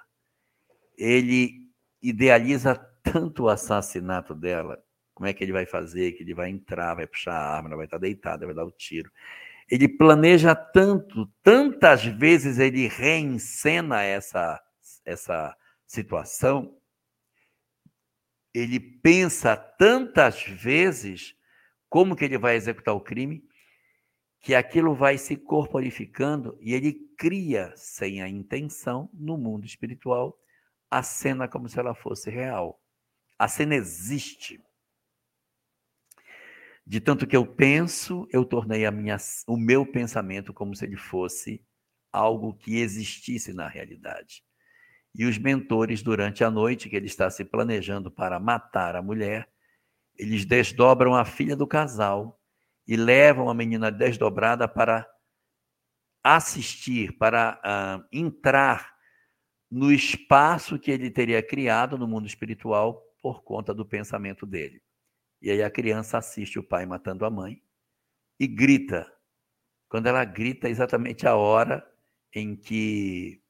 Ele idealiza tanto o assassinato dela, como é que ele vai fazer, que ele vai entrar, vai puxar a arma, vai estar deitada, vai dar o tiro. Ele planeja tanto, tantas vezes ele reencena essa, essa situação, ele pensa tantas vezes como que ele vai executar o crime, que aquilo vai se corporificando e ele cria, sem a intenção, no mundo espiritual, a cena como se ela fosse real. A cena existe. De tanto que eu penso, eu tornei a minha, o meu pensamento como se ele fosse algo que existisse na realidade. E os mentores, durante a noite que ele está se planejando para matar a mulher, eles desdobram a filha do casal e levam a menina desdobrada para assistir, para uh, entrar no espaço que ele teria criado no mundo espiritual por conta do pensamento dele. E aí a criança assiste o pai matando a mãe e grita. Quando ela grita, é exatamente a hora em que,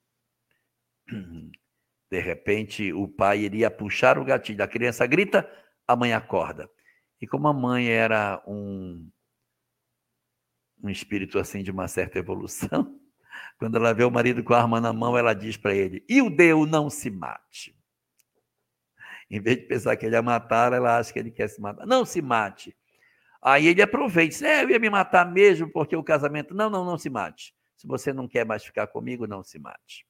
(clears throat) de repente, o pai iria puxar o gatilho. A criança grita, a mãe acorda. E como a mãe era um, um espírito assim de uma certa evolução, (laughs) quando ela vê o marido com a arma na mão, ela diz para ele: E o Deus não se mate. Em vez de pensar que ele ia matar, ela acha que ele quer se matar. Não se mate. Aí ele aproveita, é, eu ia me matar mesmo porque o casamento. Não, não, não se mate. Se você não quer mais ficar comigo, não se mate.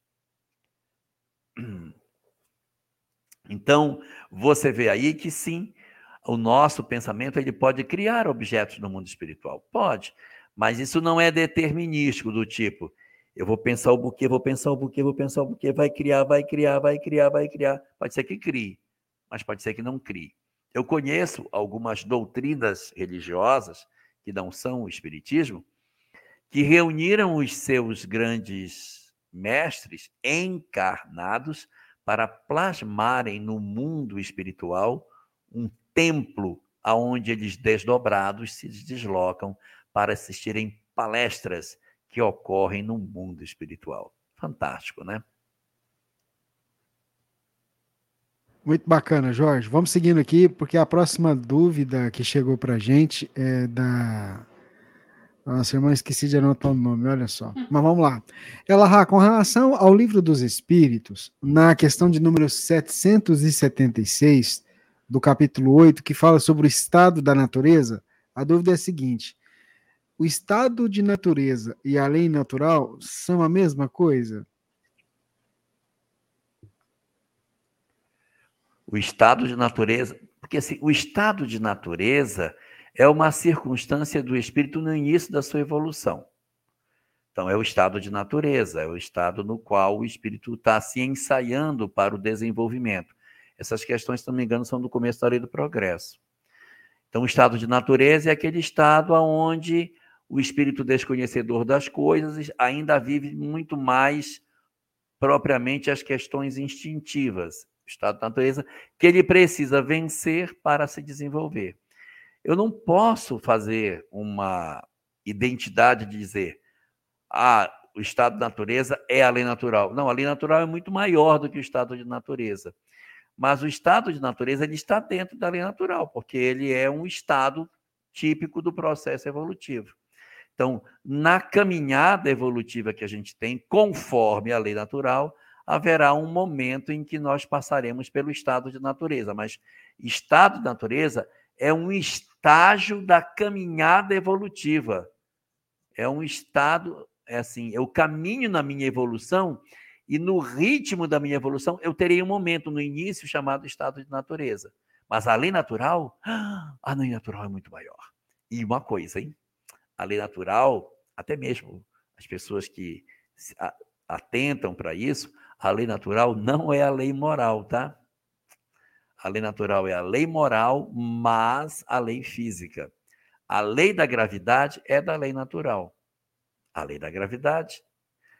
(clears throat) Então, você vê aí que sim, o nosso pensamento ele pode criar objetos no mundo espiritual. Pode, mas isso não é determinístico do tipo, eu vou pensar o buquê, vou pensar o buquê, vou pensar o buquê, vai criar, vai criar, vai criar, vai criar. Pode ser que crie mas pode ser que não crie. Eu conheço algumas doutrinas religiosas, que não são o Espiritismo, que reuniram os seus grandes mestres encarnados para plasmarem no mundo espiritual um templo aonde eles desdobrados se deslocam para assistirem palestras que ocorrem no mundo espiritual. Fantástico, né? Muito bacana, Jorge. Vamos seguindo aqui, porque a próxima dúvida que chegou para a gente é da. Nossa, irmã, esqueci de anotar o nome, olha só. Mas vamos lá. Ela, com relação ao livro dos Espíritos, na questão de número 776, do capítulo 8, que fala sobre o estado da natureza, a dúvida é a seguinte: o estado de natureza e a lei natural são a mesma coisa? O estado de natureza, porque assim, o estado de natureza é uma circunstância do espírito no início da sua evolução. Então, é o estado de natureza, é o estado no qual o espírito está se ensaiando para o desenvolvimento. Essas questões, se não me engano, são do começo da lei do progresso. Então, o estado de natureza é aquele estado onde o espírito desconhecedor das coisas ainda vive muito mais propriamente as questões instintivas, estado de natureza, que ele precisa vencer para se desenvolver. Eu não posso fazer uma identidade de dizer, ah, o estado de natureza é a lei natural. Não, a lei natural é muito maior do que o estado de natureza. Mas o estado de natureza ele está dentro da lei natural, porque ele é um estado típico do processo evolutivo. Então, na caminhada evolutiva que a gente tem, conforme a lei natural, haverá um momento em que nós passaremos pelo estado de natureza. Mas estado de natureza é um estágio da caminhada evolutiva. É um estado, é assim, o caminho na minha evolução e no ritmo da minha evolução eu terei um momento no início chamado estado de natureza. Mas a lei natural, a lei natural é muito maior. E uma coisa, hein? A lei natural, até mesmo as pessoas que atentam para isso, a lei natural não é a lei moral, tá? A lei natural é a lei moral, mas a lei física. A lei da gravidade é da lei natural. A lei da gravidade,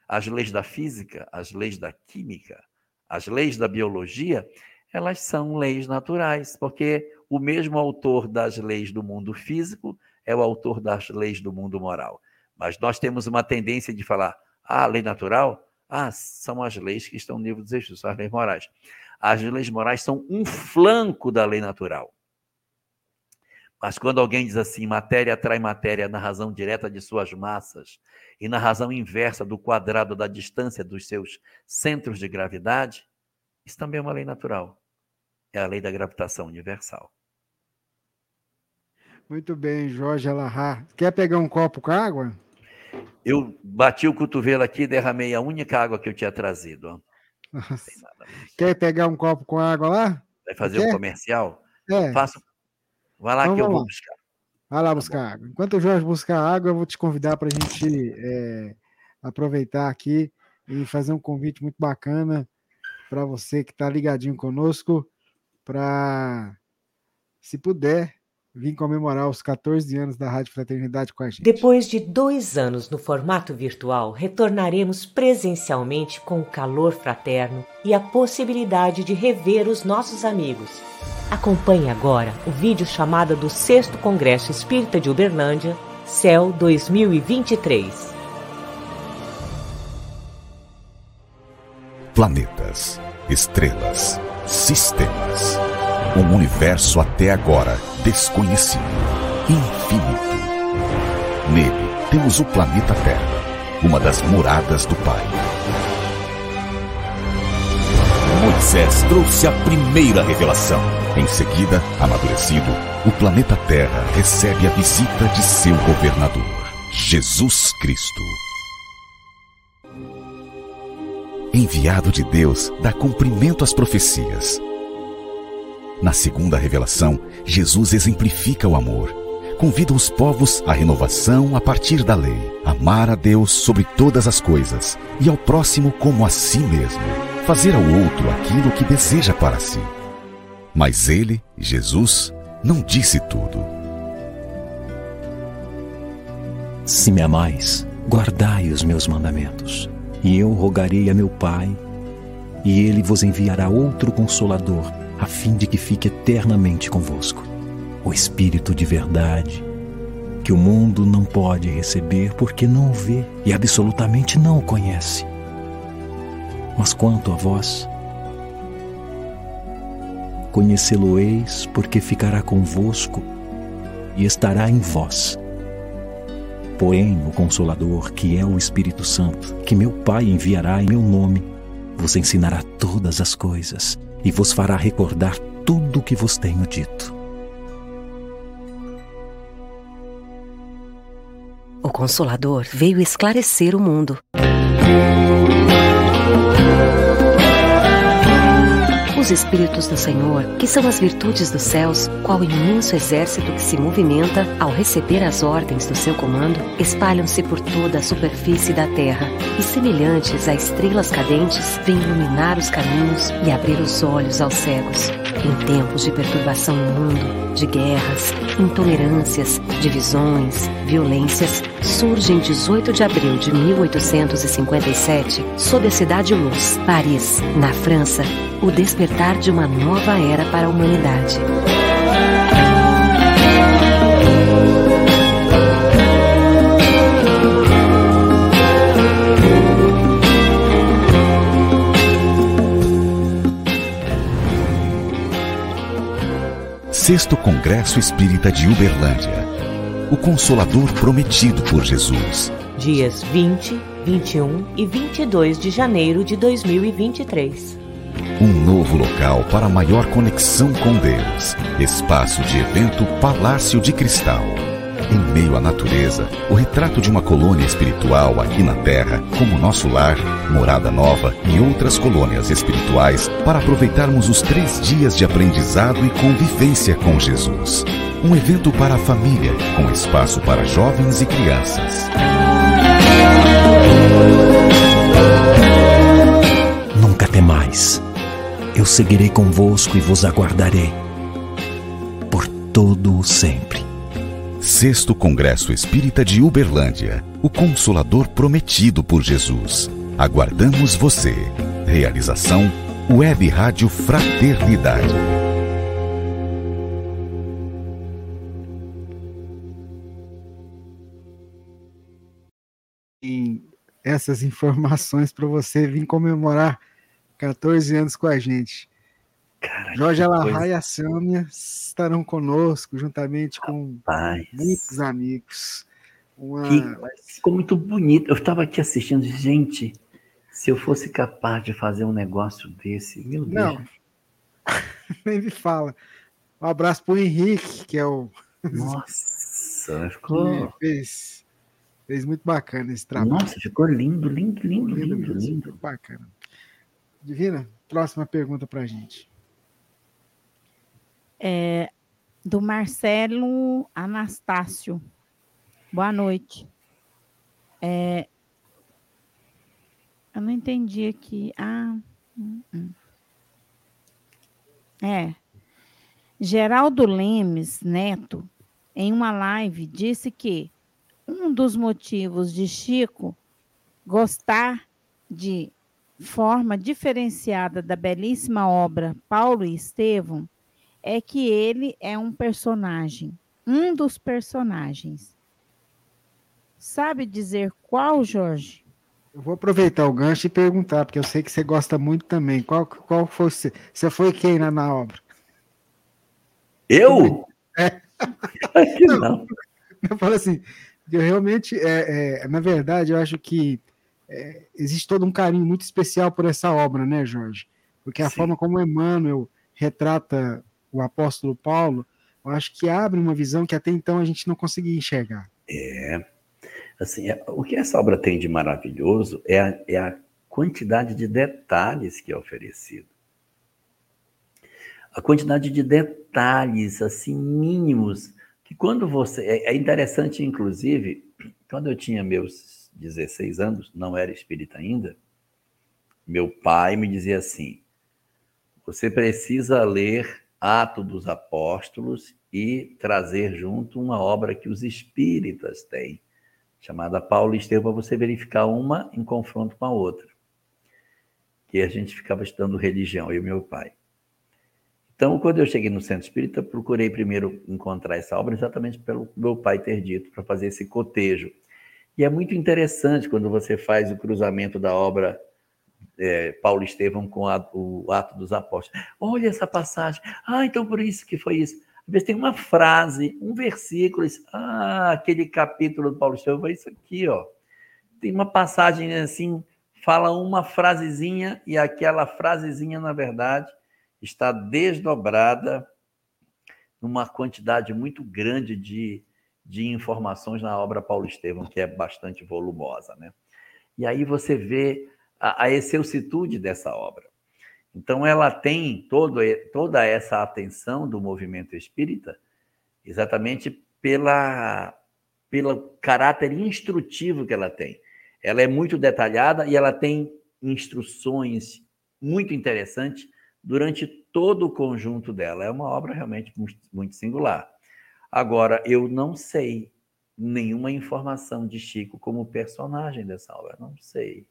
as leis da física, as leis da química, as leis da biologia, elas são leis naturais, porque o mesmo autor das leis do mundo físico é o autor das leis do mundo moral. Mas nós temos uma tendência de falar, ah, lei natural? Ah, são as leis que estão no livro dos Exus, são as leis morais. As leis morais são um flanco da lei natural. Mas quando alguém diz assim, matéria atrai matéria na razão direta de suas massas e na razão inversa do quadrado da distância dos seus centros de gravidade, isso também é uma lei natural. É a lei da gravitação universal. Muito bem, Jorge Alahá. Quer pegar um copo com água? Eu bati o cotovelo aqui e derramei a única água que eu tinha trazido. Quer pegar um copo com água lá? Vai fazer Quer? um comercial? É. Faço. Vai lá então, que eu vou lá. buscar. Vai lá tá buscar bom. água. Enquanto o Jorge buscar água, eu vou te convidar para a gente é, aproveitar aqui e fazer um convite muito bacana para você que está ligadinho conosco, para, se puder, vim comemorar os 14 anos da Rádio Fraternidade com a gente. Depois de dois anos no formato virtual, retornaremos presencialmente com o calor fraterno e a possibilidade de rever os nossos amigos. Acompanhe agora o vídeo chamada do 6 Congresso Espírita de Uberlândia, CEL 2023. Planetas, estrelas, sistemas um universo até agora desconhecido, infinito. Nele temos o planeta Terra, uma das moradas do Pai. Moisés trouxe a primeira revelação. Em seguida, amadurecido, o planeta Terra recebe a visita de seu governador, Jesus Cristo. Enviado de Deus, dá cumprimento às profecias na segunda revelação, Jesus exemplifica o amor. Convida os povos à renovação a partir da lei, amar a Deus sobre todas as coisas e ao próximo como a si mesmo, fazer ao outro aquilo que deseja para si. Mas ele, Jesus, não disse tudo. Se me amais, guardai os meus mandamentos, e eu rogarei a meu Pai, e ele vos enviará outro consolador a fim de que fique eternamente convosco. O Espírito de verdade, que o mundo não pode receber porque não o vê e absolutamente não o conhece. Mas quanto a vós, conhecê-lo-eis porque ficará convosco e estará em vós. Porém, o Consolador, que é o Espírito Santo, que meu Pai enviará em meu nome, vos ensinará todas as coisas e vos fará recordar tudo o que vos tenho dito. O Consolador veio esclarecer o mundo. Os Espíritos do Senhor, que são as virtudes dos céus, qual imenso exército que se movimenta ao receber as ordens do seu comando, espalham-se por toda a superfície da terra e, semelhantes a estrelas cadentes, vêm iluminar os caminhos e abrir os olhos aos cegos. Em tempos de perturbação no mundo, de guerras, intolerâncias, divisões, violências, surge em 18 de abril de 1857, sob a cidade Luz, Paris, na França, o despertar de uma nova era para a humanidade. Sexto Congresso Espírita de Uberlândia. O Consolador Prometido por Jesus. Dias 20, 21 e 22 de janeiro de 2023. Um novo local para maior conexão com Deus. Espaço de evento Palácio de Cristal. Em meio à natureza, o retrato de uma colônia espiritual aqui na Terra, como nosso lar, morada nova e outras colônias espirituais para aproveitarmos os três dias de aprendizado e convivência com Jesus. Um evento para a família, com espaço para jovens e crianças. Nunca temais. Eu seguirei convosco e vos aguardarei por todo o sempre. Sexto Congresso Espírita de Uberlândia. O Consolador Prometido por Jesus. Aguardamos você. Realização Web Rádio Fraternidade. em essas informações para você vir comemorar 14 anos com a gente. Cara, Jorge coisa. e a Sâmia estarão conosco, juntamente com Rapaz. muitos amigos. Uma... Que- Ficou muito bonito. Eu estava aqui assistindo, gente. Se eu fosse capaz de fazer um negócio desse, meu Deus. Não, (laughs) nem me fala. Um abraço para o Henrique, que é o. Nossa, (laughs) ficou. fez, fez muito bacana esse trabalho. Nossa, ficou lindo, lindo, lindo, Lindo lindo, lindo. muito bacana. Divina, próxima pergunta para a gente. É, do Marcelo Anastácio. Boa noite. É, eu não entendi aqui. Ah, hum, hum. é. Geraldo Lemes Neto, em uma live, disse que um dos motivos de Chico gostar de forma diferenciada da belíssima obra Paulo e Estevão é que ele é um personagem, um dos personagens. Sabe dizer qual, Jorge? Eu vou aproveitar o gancho e perguntar, porque eu sei que você gosta muito também. Qual, qual foi você? Você foi quem na, na obra? Eu? (laughs) É. Acho que não. Eu falo assim, eu realmente, é, é, na verdade, eu acho que é, existe todo um carinho muito especial por essa obra, né, Jorge? Porque a Sim. forma como Emmanuel retrata o apóstolo Paulo, eu acho que abre uma visão que até então a gente não conseguia enxergar. É. Assim, é- o que essa obra tem de maravilhoso é a, é a quantidade de detalhes que é oferecido. A quantidade de detalhes, assim, mínimos, que quando você. É, é interessante, inclusive, quando eu tinha meus 16 anos, não era espírita ainda, meu pai me dizia assim: você precisa ler Atos dos Apóstolos e trazer junto uma obra que os espíritas têm, chamada Paulo Estevão, para você verificar uma em confronto com a outra. Que a gente ficava estudando religião, eu e meu pai. Então, quando eu cheguei no centro espírita, procurei primeiro encontrar essa obra exatamente pelo meu pai ter dito, para fazer esse cotejo. E é muito interessante quando você faz o cruzamento da obra é, Paulo Estevão com a, o Ato dos Apóstolos. Olha essa passagem. Ah, então por isso que foi isso. Às vezes tem uma frase, um versículo. isso, Ah, aquele capítulo do Paulo Estevão foi isso aqui, ó. Tem uma passagem assim, fala uma frasezinha e aquela frasezinha, na verdade, está desdobrada numa quantidade muito grande de, de informações na obra Paulo Estevão, que é bastante volumosa, né? E aí você vê a, a excelsitude dessa obra. Então, ela tem todo, toda essa atenção do movimento espírita exatamente pela, pelo caráter instrutivo que ela tem. Ela é muito detalhada e ela tem instruções muito interessantes durante todo o conjunto dela. É uma obra realmente muito singular. Agora, eu não sei nenhuma informação de Chico como personagem dessa obra, não sei.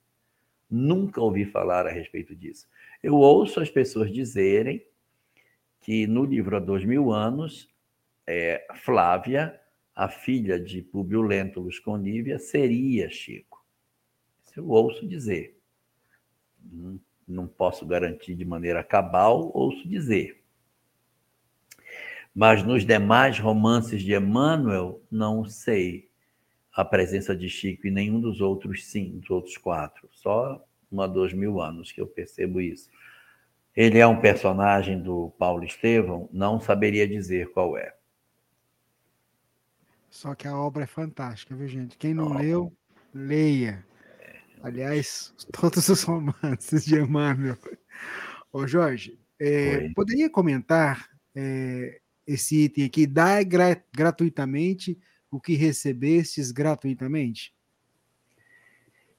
Nunca ouvi falar a respeito disso. Eu ouço as pessoas dizerem que no livro Há Dois Mil Anos, é, Flávia, a filha de Publio Lentulus Conívia, seria Chico. Isso eu ouço dizer. Não, não posso garantir de maneira cabal, ouço dizer. Mas nos demais romances de Emmanuel, não sei a presença de Chico e nenhum dos outros sim, dos outros quatro. Só uma dois mil anos que eu percebo isso. Ele é um personagem do Paulo Estevão, não saberia dizer qual é. Só que a obra é fantástica, viu, gente? Quem não oh. leu, leia. Aliás, todos os romances de Emmanuel. Ô, Jorge, é, poderia comentar é, esse item aqui, dá gra gratuitamente o que recebestes gratuitamente?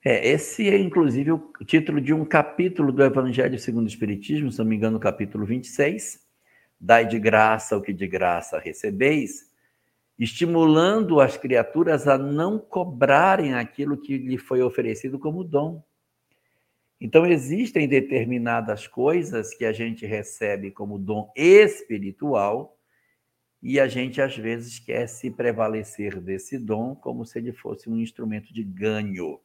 É, esse é inclusive o título de um capítulo do Evangelho segundo o Espiritismo, se não me engano, capítulo 26. Dai de graça o que de graça recebeis, estimulando as criaturas a não cobrarem aquilo que lhe foi oferecido como dom. Então, existem determinadas coisas que a gente recebe como dom espiritual e a gente às vezes quer se prevalecer desse dom como se ele fosse um instrumento de ganho.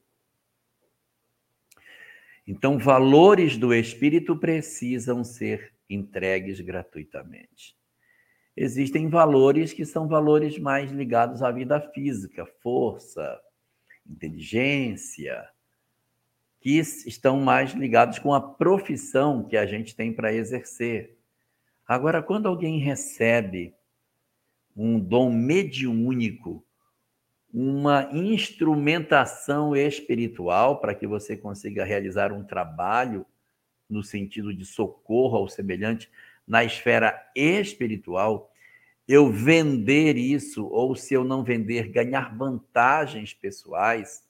Então, valores do espírito precisam ser entregues gratuitamente. Existem valores que são valores mais ligados à vida física, força, inteligência, que estão mais ligados com a profissão que a gente tem para exercer. Agora, quando alguém recebe um dom mediúnico, uma instrumentação espiritual para que você consiga realizar um trabalho no sentido de socorro ao semelhante na esfera espiritual, eu vender isso, ou se eu não vender, ganhar vantagens pessoais,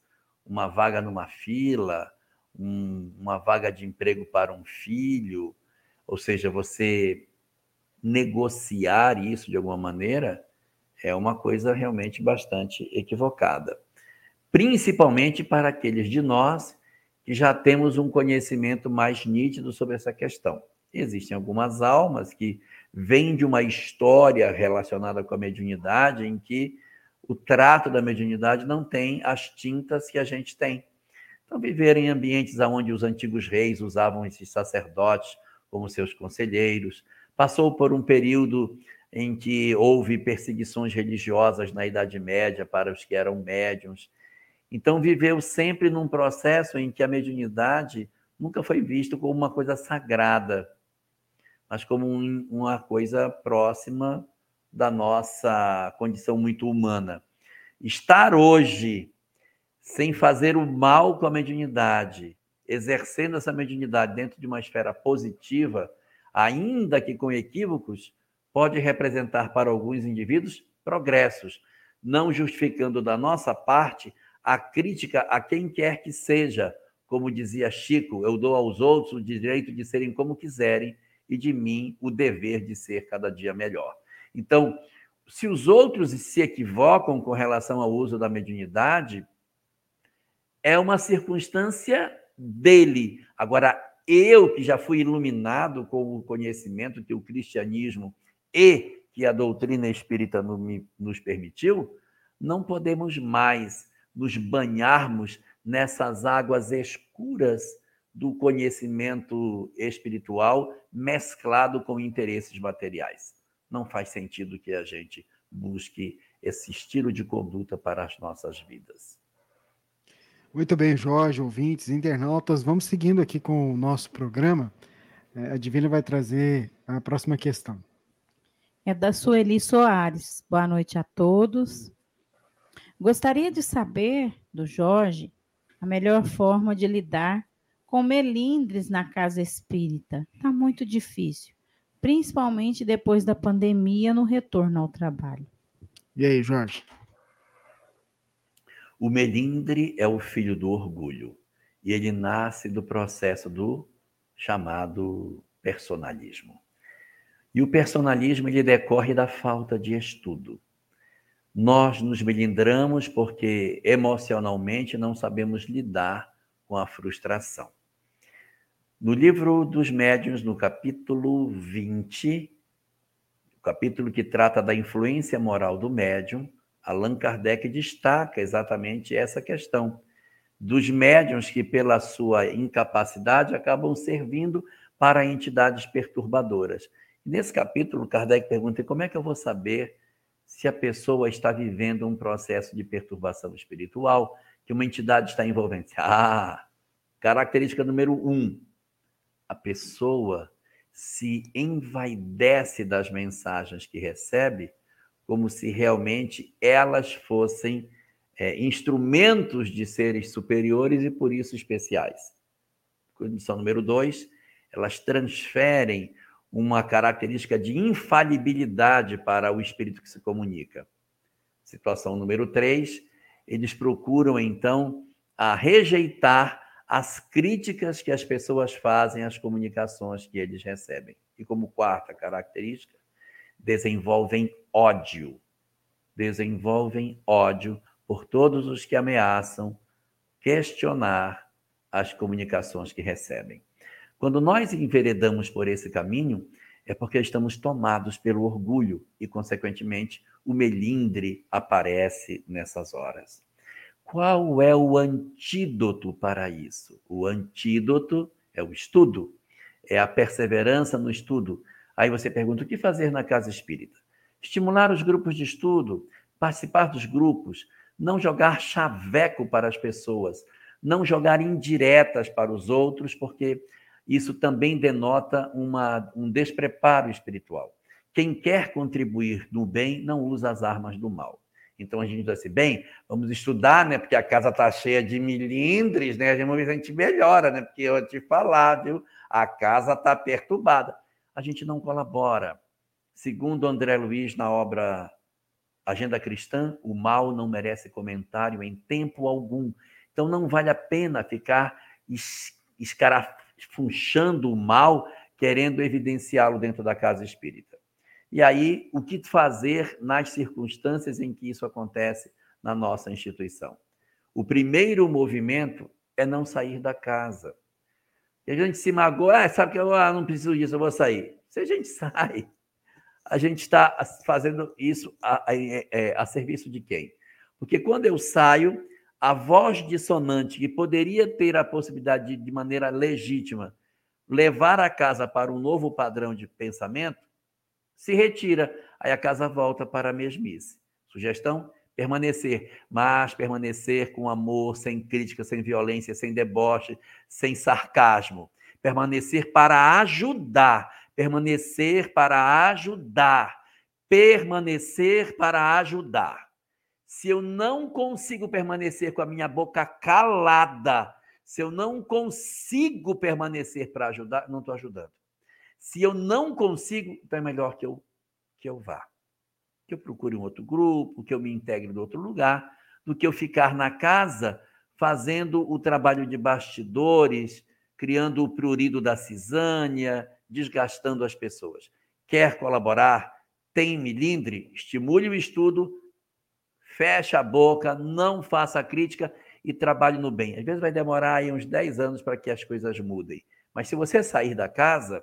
uma vaga numa fila, um, uma vaga de emprego para um filho, ou seja, você negociar isso de alguma maneira é uma coisa realmente bastante equivocada. Principalmente para aqueles de nós que já temos um conhecimento mais nítido sobre essa questão. Existem algumas almas que vêm de uma história relacionada com a mediunidade em que o trato da mediunidade não tem as tintas que a gente tem. Então, viver em ambientes onde os antigos reis usavam esses sacerdotes como seus conselheiros, passou por um período em que houve perseguições religiosas na Idade Média para os que eram médiums. Então, viveu sempre num processo em que a mediunidade nunca foi vista como uma coisa sagrada, mas como um, uma coisa próxima da nossa condição muito humana. Estar hoje sem fazer o mal com a mediunidade, exercendo essa mediunidade dentro de uma esfera positiva, ainda que com equívocos, pode representar para alguns indivíduos progressos, não justificando da nossa parte a crítica a quem quer que seja. Como dizia Chico, eu dou aos outros o direito de serem como quiserem e de mim o dever de ser cada dia melhor. Então, se os outros se equivocam com relação ao uso da mediunidade, é uma circunstância dele. Agora, eu que já fui iluminado com o conhecimento que o cristianismo e que a doutrina espírita nos permitiu, não podemos mais nos banharmos nessas águas escuras do conhecimento espiritual mesclado com interesses materiais. Não faz sentido que a gente busque esse estilo de conduta para as nossas vidas. Muito bem, Jorge, ouvintes, internautas, vamos seguindo aqui com o nosso programa. É, a Divina vai trazer a próxima questão é da Sueli Soares. Boa noite a todos. Gostaria de saber do Jorge a melhor forma de lidar com melindres na casa espírita. Está muito difícil, principalmente depois da pandemia no retorno ao trabalho. E aí, Jorge? O melindre é o filho do orgulho e ele nasce do processo do chamado personalismo. E o personalismo ele decorre da falta de estudo. Nós nos melindramos porque emocionalmente não sabemos lidar com a frustração. No livro dos médiuns, no capítulo 20, o capítulo que trata da influência moral do médium, Allan Kardec destaca exatamente essa questão dos médiuns que, pela sua incapacidade, acabam servindo para entidades perturbadoras. Nesse capítulo, Kardec pergunta: como é que eu vou saber se a pessoa está vivendo um processo de perturbação espiritual que uma entidade está envolvendo? (laughs) Ah, característica número um: a pessoa se envaidece das mensagens que recebe, como se realmente elas fossem é, instrumentos de seres superiores e por isso especiais. Condição número dois, elas transferem uma característica de infalibilidade para o espírito que se comunica. Situação número três, eles procuram então a rejeitar as críticas que as pessoas fazem às comunicações que eles recebem. E como quarta característica, desenvolvem ódio. Desenvolvem ódio por todos os que ameaçam questionar as comunicações que recebem. Quando nós enveredamos por esse caminho, é porque estamos tomados pelo orgulho e, consequentemente, o melindre aparece nessas horas. Qual é o antídoto para isso? O antídoto é o estudo, é a perseverança no estudo. Aí você pergunta: o que fazer na casa espírita? Estimular os grupos de estudo, participar dos grupos, não jogar chaveco para as pessoas, não jogar indiretas para os outros, porque isso também denota uma, um despreparo espiritual. Quem quer contribuir no bem não usa as armas do mal. Então a gente diz assim, bem, vamos estudar, né? Porque a casa está cheia de milindres, né? A gente, a gente melhora, né? Porque eu te falar, viu? A casa está perturbada. A gente não colabora. Segundo André Luiz, na obra Agenda cristã, o mal não merece comentário em tempo algum. Então não vale a pena ficar escarafunchando o mal, querendo evidenciá-lo dentro da casa espírita. E aí, o que fazer nas circunstâncias em que isso acontece na nossa instituição? O primeiro movimento é não sair da casa. E a gente se magoa, ah, sabe que eu ah, não preciso disso, eu vou sair. Se a gente (laughs) sai, a gente está fazendo isso a, a, é, a, serviço de quem? Porque quando eu saio, a voz dissonante, que poderia ter a possibilidade de, de maneira legítima, levar a casa para um novo padrão de pensamento, se retira. Aí a casa volta para a mesmice. Sugestão? Permanecer, mas permanecer com amor, sem crítica, sem violência, sem deboche, sem sarcasmo. Permanecer para ajudar, permanecer para ajudar, permanecer para ajudar. Se eu não consigo permanecer com a minha boca calada, se eu não consigo permanecer para ajudar, não estou ajudando. Se eu não consigo, então é melhor que eu, que eu vá. Que eu procure um outro grupo, que eu me integre em outro lugar, do que eu ficar na casa fazendo o trabalho de bastidores, criando o prurido da cisânia, desgastando as pessoas. Quer colaborar? Tem milindre? Estimule o estudo, feche a boca, não faça crítica e trabalhe no bem. Às vezes vai demorar aí uns 10 anos para que as coisas mudem. Mas se você sair da casa,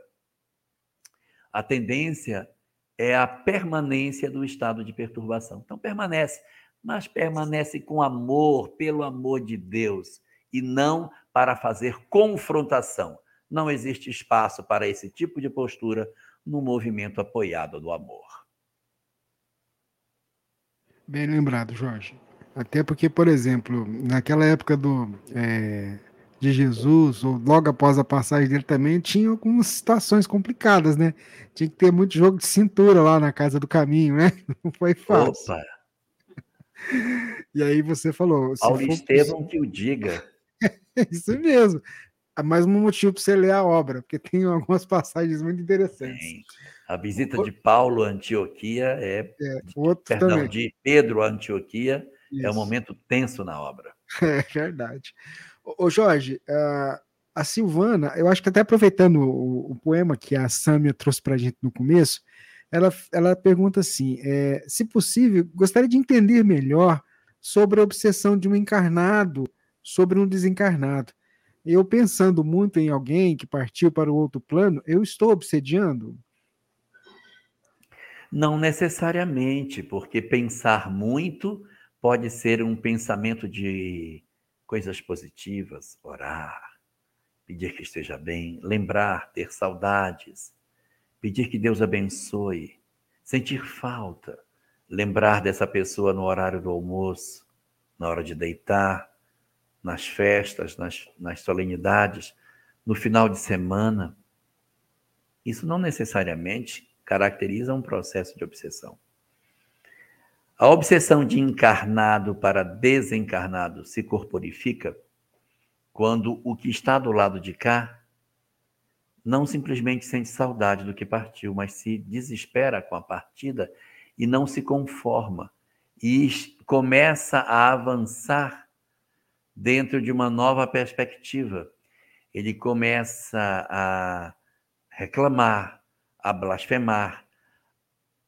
a tendência é a permanência do estado de perturbação. Então permanece, mas permanece com amor, pelo amor de Deus, e não para fazer confrontação. Não existe espaço para esse tipo de postura no movimento apoiado do amor. Bem lembrado, Jorge. Até porque, por exemplo, naquela época do, é, de Jesus, ou logo após a passagem dele também, tinha algumas situações complicadas, né? Tinha que ter muito jogo de cintura lá na casa do caminho, né? (laughs) Não foi fácil. Opa! E aí você falou. Paulo Estevão que o diga. (laughs) Isso mesmo. mais um motivo para você ler a obra, porque tem algumas passagens muito interessantes. Tem. A visita de Paulo a Antioquia é, é outro perdão, também. de Pedro a Antioquia Isso. é um momento tenso na obra. (laughs) É verdade. Ô, Jorge, a Silvana, eu acho que até aproveitando o, o poema que a Sâmia trouxe para a gente no começo, ela, ela pergunta assim: é, se possível, gostaria de entender melhor sobre a obsessão de um encarnado sobre um desencarnado. Eu pensando muito em alguém que partiu para o outro plano, eu estou obsediando? Não necessariamente, porque pensar muito pode ser um pensamento de coisas positivas, orar, pedir que esteja bem, lembrar, ter saudades, pedir que Deus abençoe, sentir falta, lembrar dessa pessoa no horário do almoço, na hora de deitar, nas festas, nas, nas solenidades, no final de semana. Isso não necessariamente caracteriza um processo de obsessão. A obsessão de encarnado para desencarnado se corporifica quando o que está do lado de cá não simplesmente sente saudade do que partiu, mas se desespera com a partida e não se conforma e começa a avançar dentro de uma nova perspectiva. Ele começa a reclamar, a blasfemar,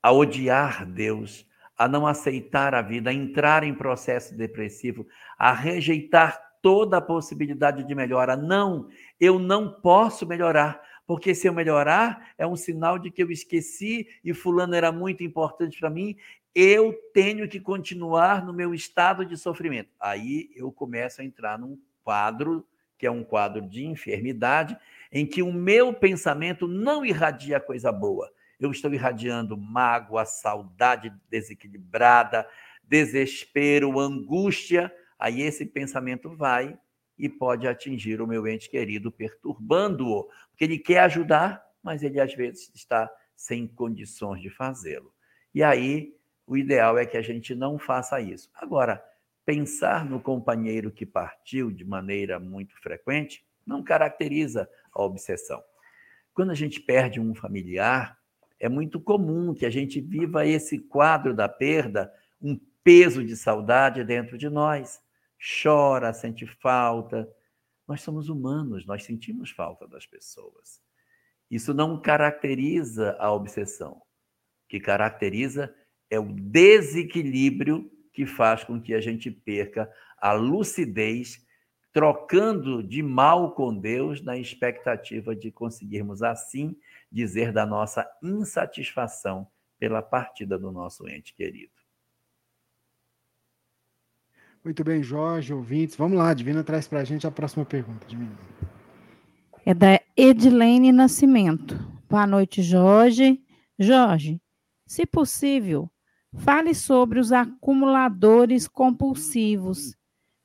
a odiar Deus, a não aceitar a vida, a entrar em processo depressivo, a rejeitar toda a possibilidade de melhora. Não, eu não posso melhorar, porque se eu melhorar é um sinal de que eu esqueci e fulano era muito importante para mim eu tenho que continuar no meu estado de sofrimento. Aí eu começo a entrar num quadro que é um quadro de enfermidade, em que o meu pensamento não irradia coisa boa. Eu estou irradiando mágoa, saudade desequilibrada, desespero, angústia. Aí esse pensamento vai e pode atingir o meu ente querido, perturbando-o, porque ele quer ajudar, mas ele às vezes está sem condições de fazê-lo. E aí o ideal é que a gente não faça isso. Agora, pensar no companheiro que partiu de maneira muito frequente não caracteriza a obsessão. Quando a gente perde um familiar, é muito comum que a gente viva esse quadro da perda, um peso de saudade dentro de nós. Chora, sente falta. Nós somos humanos, nós sentimos falta das pessoas. Isso não caracteriza a obsessão. O que caracteriza é o desequilíbrio que faz com que a gente perca a lucidez, trocando de mal com Deus na expectativa de conseguirmos assim dizer da nossa insatisfação pela partida do nosso ente querido. Muito bem, Jorge, ouvintes. Vamos lá, Divina traz para a gente a próxima pergunta. Divina. É da Edilene Nascimento. Boa noite, Jorge. Jorge, se possível, Fale sobre os acumuladores compulsivos.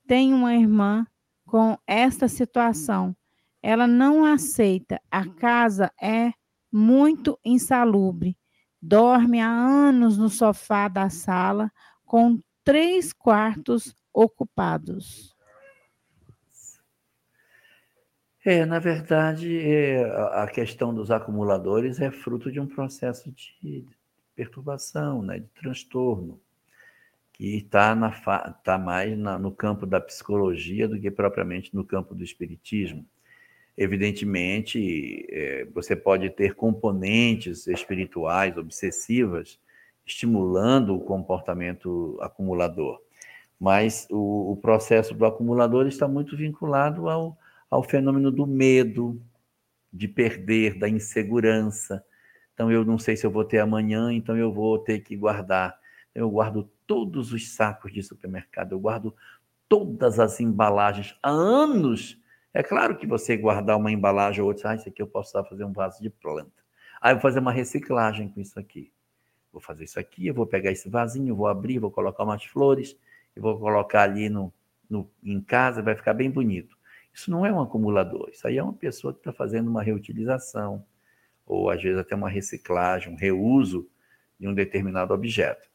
Tenho uma irmã com esta situação. Ela não aceita. A casa é muito insalubre. Dorme há anos no sofá da sala, com três quartos ocupados. É, na verdade, é, a questão dos acumuladores é fruto de um processo de perturbação, né, de transtorno, que está tá mais na, no campo da psicologia do que propriamente no campo do espiritismo. Evidentemente, é, você pode ter componentes espirituais obsessivas estimulando o comportamento acumulador, mas o, o processo do acumulador está muito vinculado ao, ao fenômeno do medo, de perder, da insegurança, então eu não sei se eu vou ter amanhã, então eu vou ter que guardar. Eu guardo todos os sacos de supermercado, eu guardo todas as embalagens há anos. É claro que você guardar uma embalagem ou outra, ah, isso aqui eu posso fazer um vaso de planta. Aí eu vou fazer uma reciclagem com isso aqui. Vou fazer isso aqui, eu vou pegar esse vasinho, vou abrir, vou colocar umas flores, e vou colocar ali no, no, em casa, vai ficar bem bonito. Isso não é um acumulador, isso aí é uma pessoa que está fazendo uma reutilização, ou às vezes até uma reciclagem, um reuso de um determinado objeto.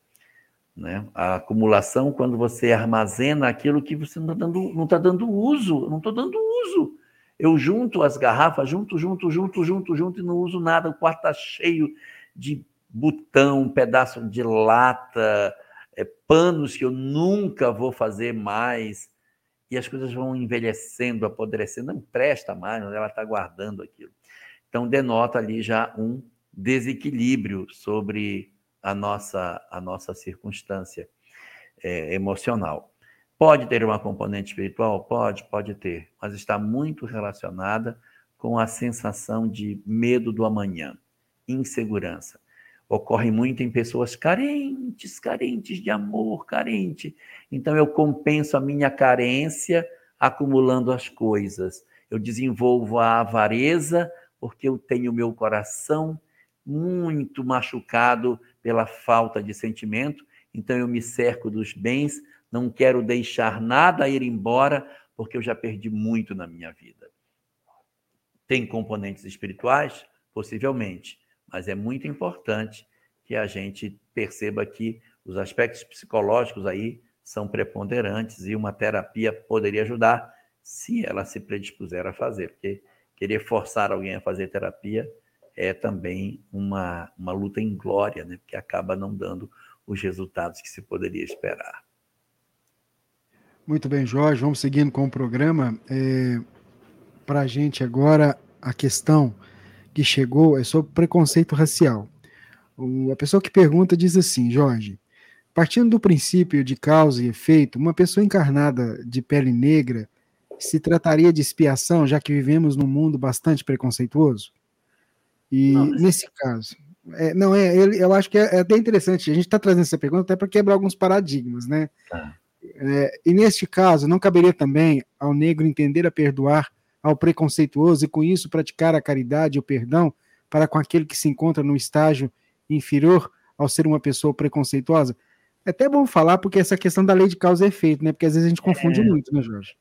Né? A acumulação, quando você armazena aquilo que você não está dando, não tá dando uso, não estou dando uso. Eu junto as garrafas, junto, junto, junto, junto, junto, e não uso nada. O quarto está cheio de botão, pedaço de lata, é, panos que eu nunca vou fazer mais. E as coisas vão envelhecendo, apodrecendo, não presta mais, ela está guardando aquilo. Então, denota ali já um desequilíbrio sobre a nossa, a nossa circunstância é, emocional. Pode ter uma componente espiritual? Pode, pode ter, mas está muito relacionada com a sensação de medo do amanhã, insegurança. Ocorre muito em pessoas carentes, carentes de amor, carente. Então eu compenso a minha carência acumulando as coisas. Eu desenvolvo a avareza porque eu tenho meu coração muito machucado pela falta de sentimento, então eu me cerco dos bens, não quero deixar nada ir embora, porque eu já perdi muito na minha vida. Tem componentes espirituais? Possivelmente, mas é muito importante que a gente perceba que os aspectos psicológicos aí são preponderantes e uma terapia poderia ajudar se ela se predispuser a fazer, porque querer forçar alguém a fazer terapia é também uma, uma luta em glória, né? porque acaba não dando os resultados que se poderia esperar. Muito bem, Jorge, vamos seguindo com o programa. É, Para a gente agora, a questão que chegou é sobre preconceito racial. O, a pessoa que pergunta diz assim, Jorge, partindo do princípio de causa e efeito, uma pessoa encarnada de pele negra se trataria de expiação, já que vivemos num mundo bastante preconceituoso? E não, mas... nesse caso, é, não é, eu acho que é, é até interessante. A gente está trazendo essa pergunta até para quebrar alguns paradigmas, né? Tá. É, e neste caso, não caberia também ao negro entender a perdoar ao preconceituoso e com isso praticar a caridade e o perdão para com aquele que se encontra no estágio inferior ao ser uma pessoa preconceituosa? É até bom falar porque essa questão da lei de causa e efeito, né? Porque às vezes a gente confunde é... muito, né, Jorge?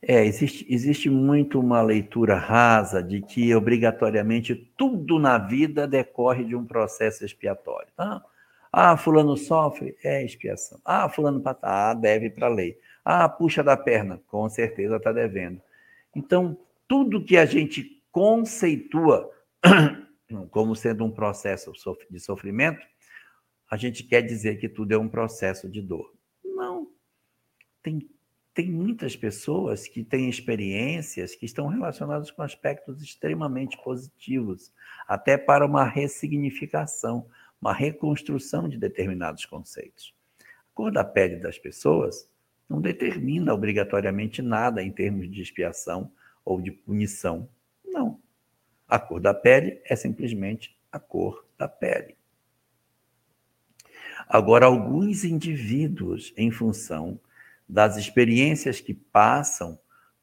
É, existe, existe muito uma leitura rasa de que obrigatoriamente tudo na vida decorre de um processo expiatório. Tá? Ah, fulano sofre, é expiação. Ah, fulano ah, deve para a lei. Ah, puxa da perna, com certeza está devendo. Então, tudo que a gente conceitua (clears throat) como sendo um processo de sofrimento, a gente quer dizer que tudo é um processo de dor. Não. Tem tem muitas pessoas que têm experiências que estão relacionadas com aspectos extremamente positivos, até para uma ressignificação, uma reconstrução de determinados conceitos. A cor da pele das pessoas não determina obrigatoriamente nada em termos de expiação ou de punição. Não. A cor da pele é simplesmente a cor da pele. Agora, alguns indivíduos, em função das experiências que passam,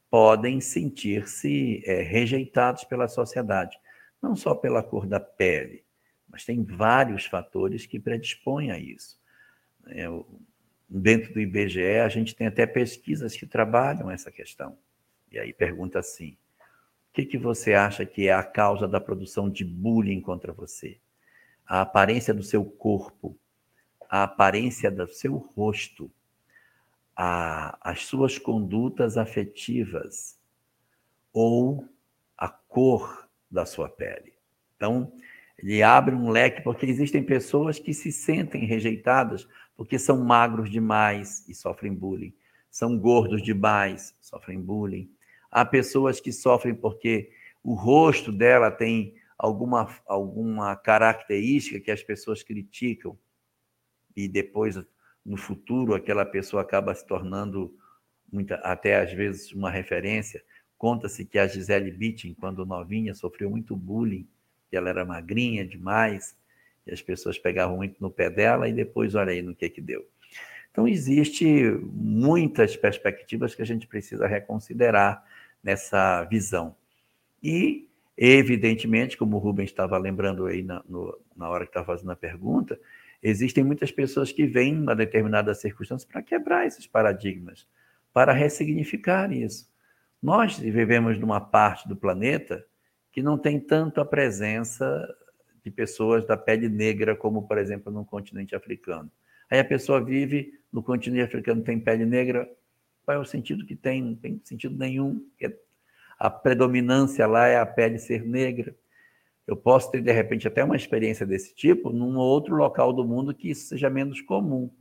podem sentir-se é, rejeitados pela sociedade, não só pela cor da pele, mas tem vários fatores que predispõem a isso. É, dentro do IBGE, a gente tem até pesquisas que trabalham essa questão. E aí pergunta assim: o que, que você acha que é a causa da produção de bullying contra você? A aparência do seu corpo, a aparência do seu rosto, a, as suas condutas afetivas ou a cor da sua pele. Então, ele abre um leque, porque existem pessoas que se sentem rejeitadas porque são magros demais e sofrem bullying, são gordos demais, sofrem bullying. Há pessoas que sofrem porque o rosto dela tem alguma, alguma característica que as pessoas criticam e depois no futuro aquela pessoa acaba se tornando muita, até às vezes uma referência. Conta-se que a Gisele Bündchen, quando novinha, sofreu muito bullying, que ela era magrinha demais, e as pessoas pegavam muito no pé dela, e depois olha aí no que que deu. Então, existe muitas perspectivas que a gente precisa reconsiderar nessa visão. E, evidentemente, como o Rubens estava lembrando aí na, no, na hora que estava fazendo a pergunta, Existem muitas pessoas que vêm uma determinada circunstância para quebrar esses paradigmas, para ressignificar isso. Nós vivemos numa parte do planeta que não tem tanto a presença de pessoas da pele negra como, por exemplo, no continente africano. Aí a pessoa vive no continente africano tem pele negra, qual é o sentido que tem? Não tem sentido nenhum. a predominância lá é a pele ser negra. Eu posso ter, de repente, até uma experiência desse tipo num outro local do mundo que isso seja menos comum.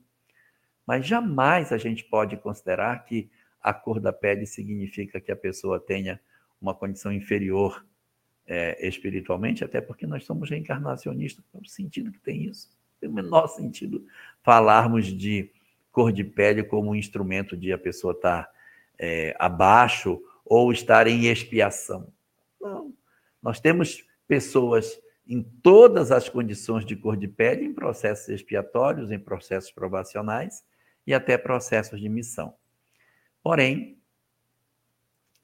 Mas jamais a gente pode considerar que a cor da pele significa que a pessoa tenha uma condição inferior é, espiritualmente, até porque nós somos reencarnacionistas. Qual o sentido que tem isso? Tem o menor sentido falarmos de cor de pele como um instrumento de a pessoa estar é, abaixo ou estar em expiação. Não. Nós temos pessoas em todas as condições de cor de pele, em processos expiatórios, em processos provacionais e até processos de missão. Porém,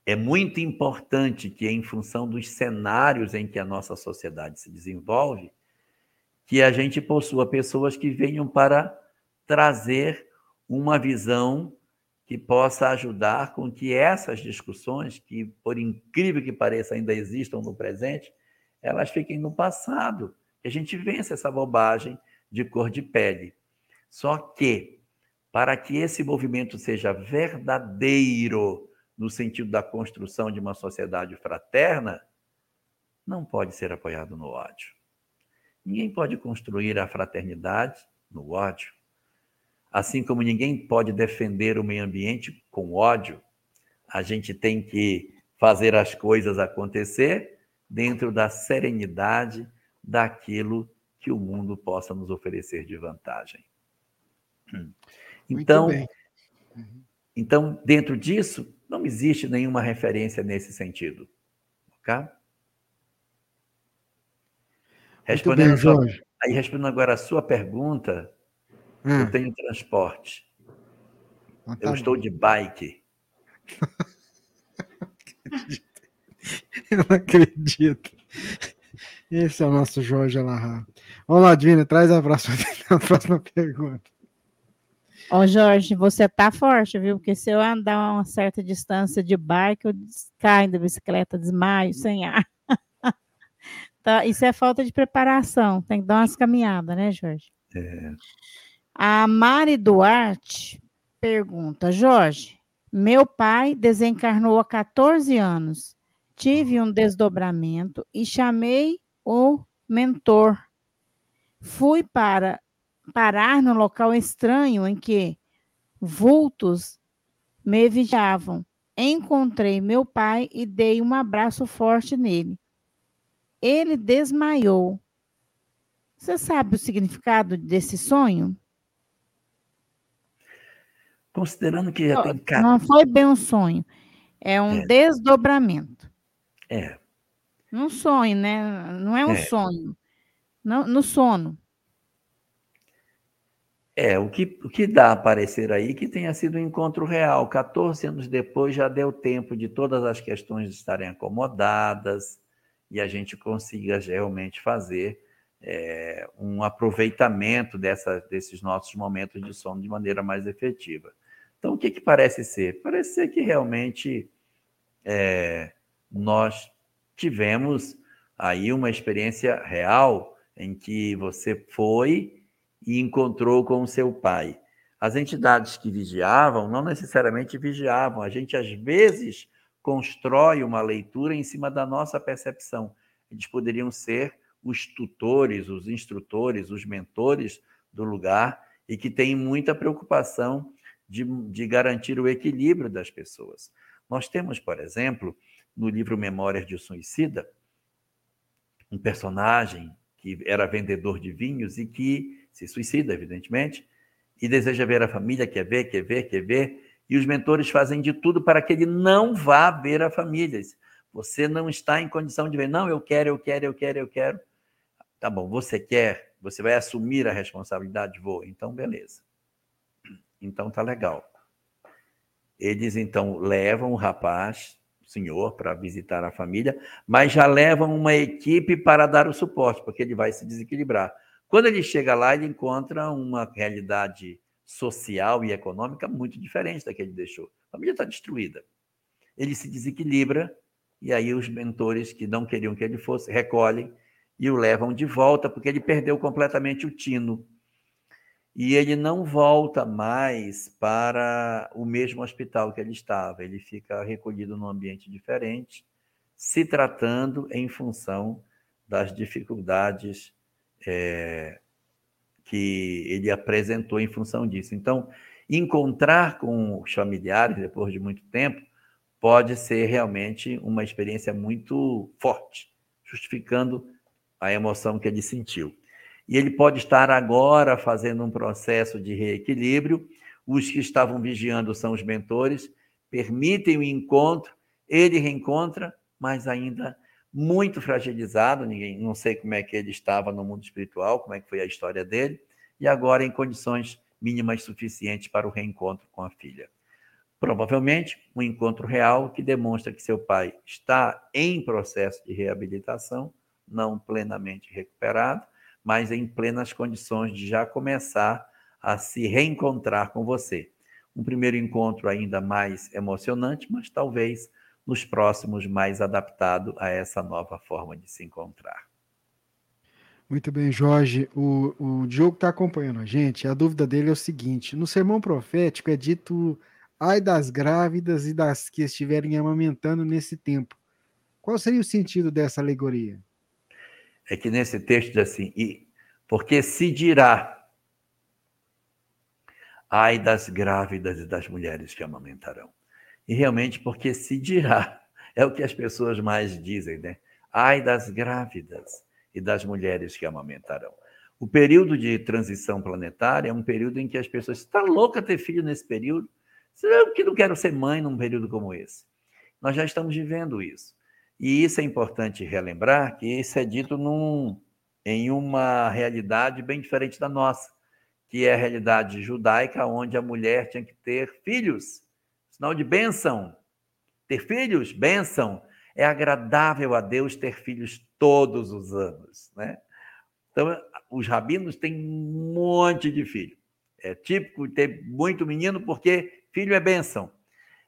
é muito importante que, em função dos cenários em que a nossa sociedade se desenvolve, que a gente possua pessoas que venham para trazer uma visão que possa ajudar com que essas discussões, que por incrível que pareça ainda existam no presente, elas fiquem no passado. Que a gente vence essa bobagem de cor de pele. Só que para que esse movimento seja verdadeiro no sentido da construção de uma sociedade fraterna, não pode ser apoiado no ódio. Ninguém pode construir a fraternidade no ódio. Assim como ninguém pode defender o meio ambiente com ódio, a gente tem que fazer as coisas acontecer dentro da serenidade daquilo que o mundo possa nos oferecer de vantagem. Então, uhum. então, dentro disso, não existe nenhuma referência nesse sentido. Ok? Respondendo, bem, Jorge. Aí, respondendo agora a sua pergunta, hum. eu tenho transporte. Ah, tá eu estou de bike. (laughs) (laughs) eu não acredito. Esse é o nosso Jorge Alahá. Vamos lá, Divina, traz a próxima, (laughs) a próxima pergunta. Ó, Jorge, você tá forte, viu? Porque se eu andar uma certa distância de bike, eu caio da bicicleta, desmaio, sem ar. (laughs) tá, isso é falta de preparação. Tem que dar umas caminhadas, né, Jorge? É. A Mari Duarte pergunta: Jorge, meu pai desencarnou há 14 anos. Tive um desdobramento e chamei o mentor. Fui para parar no local estranho em que vultos me vigiavam. Encontrei meu pai e dei um abraço forte nele. Ele desmaiou. Você sabe o significado desse sonho? Considerando que já não, tem Não foi bem um sonho. É um é. desdobramento. É. Um sonho, né? Não é um é. sonho. Não, no sono. É, o que, o que dá a parecer aí que tenha sido um encontro real. 14 anos depois já deu tempo de todas as questões estarem acomodadas e a gente consiga realmente fazer é, um aproveitamento dessa, desses nossos momentos de sono de maneira mais efetiva. Então, o que, que parece ser? Parece ser que realmente é, nós tivemos aí uma experiência real em que você foi e encontrou com o seu pai. As entidades que vigiavam não necessariamente vigiavam, a gente às vezes constrói uma leitura em cima da nossa percepção. Eles poderiam ser os tutores, os instrutores, os mentores do lugar e que têm muita preocupação de, de garantir o equilíbrio das pessoas. Nós temos, por exemplo, no livro Memórias de um Suicida, um personagem que era vendedor de vinhos e que se suicida, evidentemente, e deseja ver a família, quer ver, quer ver, quer ver, e os mentores fazem de tudo para que ele não vá ver a família. Você não está em condição de ver, não, eu quero, eu quero, eu quero, eu quero. Tá bom, você quer, você vai assumir a responsabilidade, vou. Então, beleza. Então tá legal. Eles então levam o rapaz, senhor, para visitar a família, mas já levam uma equipe para dar o suporte, porque ele vai se desequilibrar. Quando ele chega lá, ele encontra uma realidade social e econômica muito diferente da que ele deixou. A família está destruída. Ele se desequilibra e aí os mentores que não queriam que ele fosse recolhem e o levam de volta porque ele perdeu completamente o tino. E ele não volta mais para o mesmo hospital que ele estava. Ele fica recolhido num ambiente diferente, se tratando em função das dificuldades é, que ele apresentou em função disso. Então, encontrar com os familiares depois de muito tempo pode ser realmente uma experiência muito forte, justificando a emoção que ele sentiu. E ele pode estar agora fazendo um processo de reequilíbrio. Os que estavam vigiando são os mentores, permitem o encontro, ele reencontra, mas ainda muito fragilizado, ninguém, não sei como é que ele estava no mundo espiritual, como é que foi a história dele, e agora em condições mínimas suficientes para o reencontro com a filha. Provavelmente um encontro real que demonstra que seu pai está em processo de reabilitação, não plenamente recuperado, mas em plenas condições de já começar a se reencontrar com você. Um primeiro encontro ainda mais emocionante, mas talvez nos próximos mais adaptado a essa nova forma de se encontrar. Muito bem, Jorge. O, o Diogo está acompanhando a gente. A dúvida dele é o seguinte: no sermão profético é dito ai das grávidas e das que estiverem amamentando nesse tempo. Qual seria o sentido dessa alegoria? É que nesse texto diz assim: e, porque se dirá ai das grávidas e das mulheres que amamentarão. E realmente, porque se dirá, (laughs) é o que as pessoas mais dizem, né? Ai das grávidas e das mulheres que amamentarão. O período de transição planetária é um período em que as pessoas estão tá louca ter filho nesse período. Eu que não quero ser mãe num período como esse. Nós já estamos vivendo isso. E isso é importante relembrar que isso é dito num, em uma realidade bem diferente da nossa, que é a realidade judaica, onde a mulher tinha que ter filhos sinal de bênção. Ter filhos, bênção. É agradável a Deus ter filhos todos os anos, né? Então, os rabinos têm um monte de filho. É típico ter muito menino porque filho é bênção.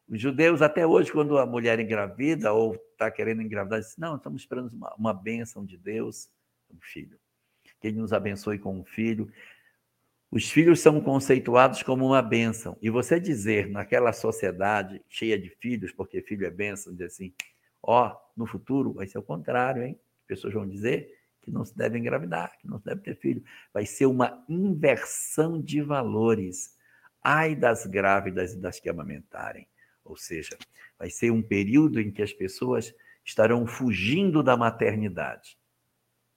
Os judeus, até hoje, quando a mulher engravida ou está querendo engravidar, dizem, não, estamos esperando uma, uma bênção de Deus, um filho. Que Ele nos abençoe com um filho. Os filhos são conceituados como uma bênção. E você dizer naquela sociedade cheia de filhos, porque filho é bênção, dizer assim, ó, oh, no futuro vai ser o contrário, hein? As pessoas vão dizer que não se deve engravidar, que não se deve ter filho. Vai ser uma inversão de valores. Ai das grávidas e das que amamentarem. Ou seja, vai ser um período em que as pessoas estarão fugindo da maternidade.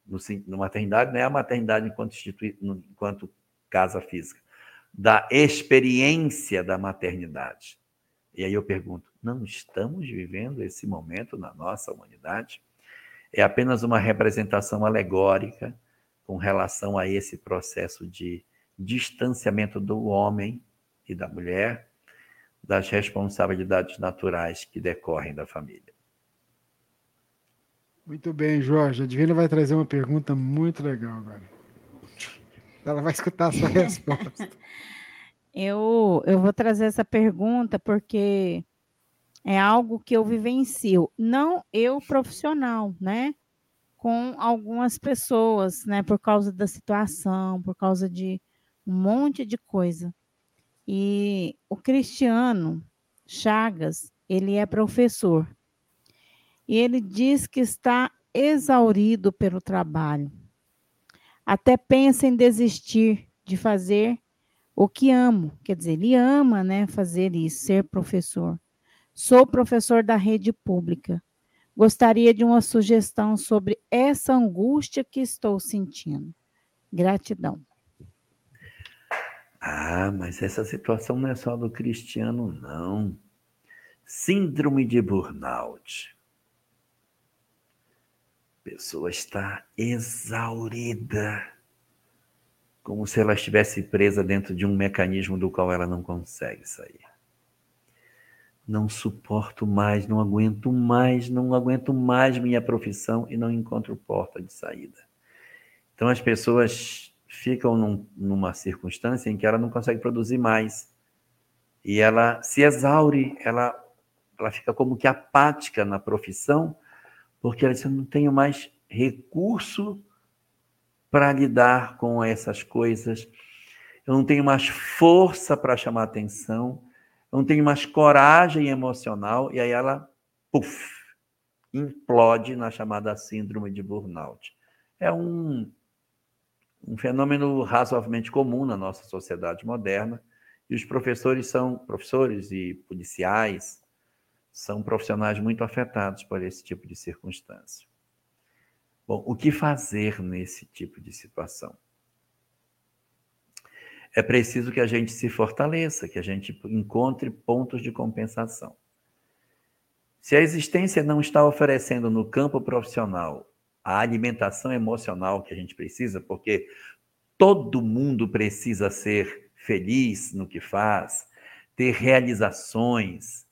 No, no maternidade não é a maternidade enquanto, enquanto casa física, da experiência da maternidade. E aí eu pergunto: não estamos vivendo esse momento na nossa humanidade? É apenas uma representação alegórica com relação a esse processo de distanciamento do homem e da mulher das responsabilidades naturais que decorrem da família. Muito bem, Jorge. A Divina vai trazer uma pergunta muito legal agora. Ela vai escutar a sua (laughs) resposta. eu, eu vou trazer essa pergunta porque é algo que eu vivencio, não eu profissional, né? Com algumas pessoas, né? Por causa da situação, por causa de um monte de coisa. E o Cristiano Chagas, ele é professor. E ele diz que está exaurido pelo trabalho até pensa em desistir de fazer o que amo. Quer dizer, ele ama né, fazer isso, ser professor. Sou professor da rede pública. Gostaria de uma sugestão sobre essa angústia que estou sentindo. Gratidão. Ah, mas essa situação não é só do Cristiano, não. Síndrome de burnout pessoa está exaurida, como se ela estivesse presa dentro de um mecanismo do qual ela não consegue sair. Não suporto mais, não aguento mais, não aguento mais minha profissão e não encontro porta de saída. Então as pessoas ficam num, numa circunstância em que ela não consegue produzir mais. E ela se exaure, ela, ela fica como que apática na profissão, porque ela disse: Eu não tenho mais recurso para lidar com essas coisas. eu não tenho mais força para chamar atenção, eu não tenho mais coragem emocional, e aí ela, puff, implode na chamada síndrome de burnout. É um, um fenômeno razoavelmente comum na nossa sociedade moderna, e os professores são professores e policiais são profissionais muito afetados por esse tipo de circunstância. Bom, o que fazer nesse tipo de situação? É preciso que a gente se fortaleça, que a gente encontre pontos de compensação. Se a existência não está oferecendo no campo profissional a alimentação emocional que a gente precisa, porque todo mundo precisa ser feliz no que faz, ter realizações,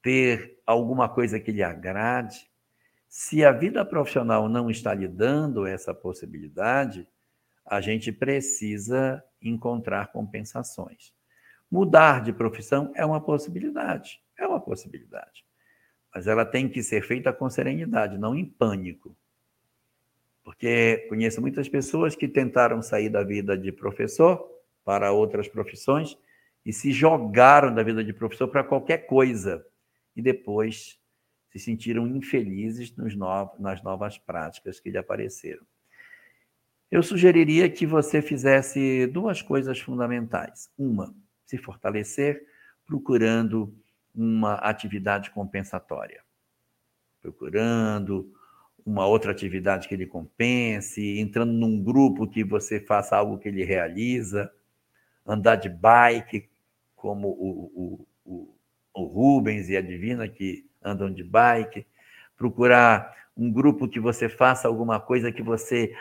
ter alguma coisa que lhe agrade. Se a vida profissional não está lhe dando essa possibilidade, a gente precisa encontrar compensações. Mudar de profissão é uma possibilidade, é uma possibilidade. Mas ela tem que ser feita com serenidade, não em pânico. Porque conheço muitas pessoas que tentaram sair da vida de professor para outras profissões e se jogaram da vida de professor para qualquer coisa e depois se sentiram infelizes nos novos, nas novas práticas que lhe apareceram. Eu sugeriria que você fizesse duas coisas fundamentais. Uma, se fortalecer procurando uma atividade compensatória, procurando uma outra atividade que ele compense, entrando num grupo que você faça algo que ele realiza, andar de bike, como o, o, o, o Rubens e a Divina que andam de bike, procurar um grupo que você faça alguma coisa que você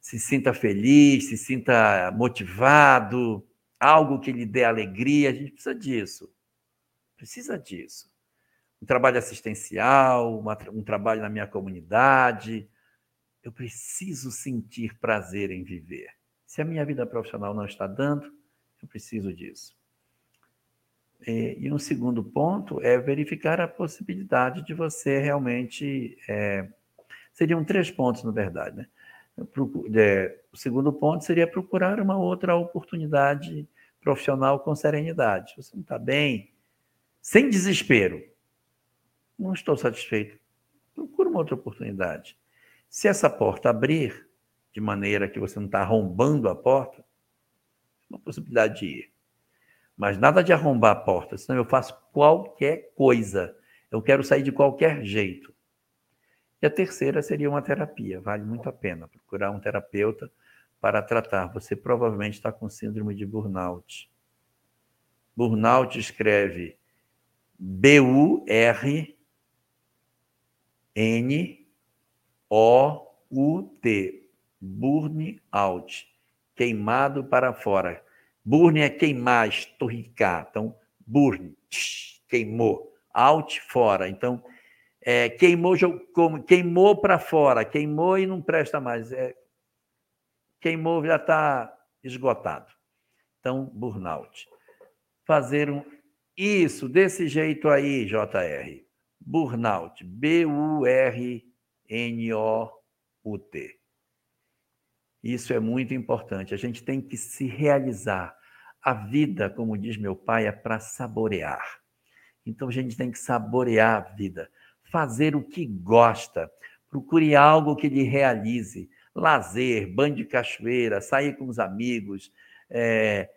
se sinta feliz, se sinta motivado, algo que lhe dê alegria. A gente precisa disso. Precisa disso. Um trabalho assistencial, uma, um trabalho na minha comunidade. Eu preciso sentir prazer em viver. Se a minha vida profissional não está dando, eu preciso disso. E, e um segundo ponto é verificar a possibilidade de você realmente. É, seriam três pontos, na verdade, né? É, o segundo ponto seria procurar uma outra oportunidade profissional com serenidade. Você não está bem, sem desespero. Não estou satisfeito. Procura uma outra oportunidade. Se essa porta abrir de maneira que você não está arrombando a porta, é uma possibilidade de ir. Mas nada de arrombar a porta, senão eu faço qualquer coisa. Eu quero sair de qualquer jeito. E a terceira seria uma terapia. Vale muito a pena procurar um terapeuta para tratar. Você provavelmente está com síndrome de burnout. Burnout escreve B-U-R-N-O-U-T. Burnout. Queimado para fora. Burn é queimar, estorricar. Então, burn, queimou. Out, fora. Então, é, queimou, queimou para fora, queimou e não presta mais. É, queimou já está esgotado. Então, burnout. Fazer um isso desse jeito aí, JR. Burnout. B-U-R-N-O-U-T. Isso é muito importante. A gente tem que se realizar. A vida, como diz meu pai, é para saborear. Então a gente tem que saborear a vida fazer o que gosta. Procure algo que lhe realize. Lazer, banho de cachoeira, sair com os amigos, é,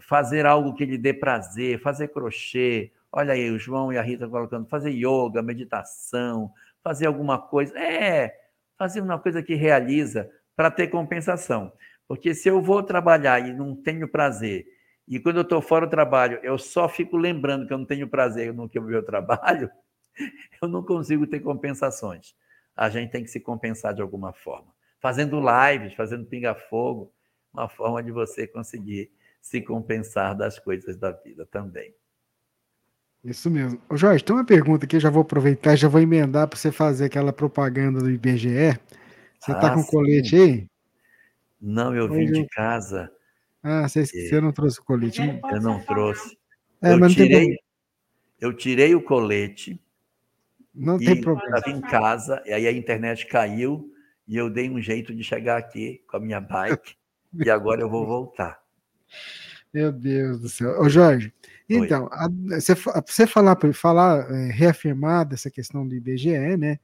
fazer algo que lhe dê prazer, fazer crochê. Olha aí, o João e a Rita colocando, fazer yoga, meditação, fazer alguma coisa. É, fazer uma coisa que realiza para ter compensação. Porque se eu vou trabalhar e não tenho prazer, e quando eu estou fora do trabalho, eu só fico lembrando que eu não tenho prazer no que eu meu trabalho, (laughs) eu não consigo ter compensações. A gente tem que se compensar de alguma forma. Fazendo lives, fazendo pinga-fogo, uma forma de você conseguir se compensar das coisas da vida também. Isso mesmo. Ô Jorge, tem uma pergunta aqui, já vou aproveitar, já vou emendar para você fazer aquela propaganda do IBGE. Você está ah, com sim. colete aí? Não, eu vim de casa. Ah, você, você não trouxe o colete? Eu não trouxe. É, eu, tirei, eu tirei o colete, não tem problema. Estava em casa, e aí a internet caiu, e eu dei um jeito de chegar aqui com a minha bike, (laughs) e agora eu vou voltar. Meu Deus do céu. Ô, Jorge, então, você falar, falar é, reafirmar dessa questão do IBGE, né?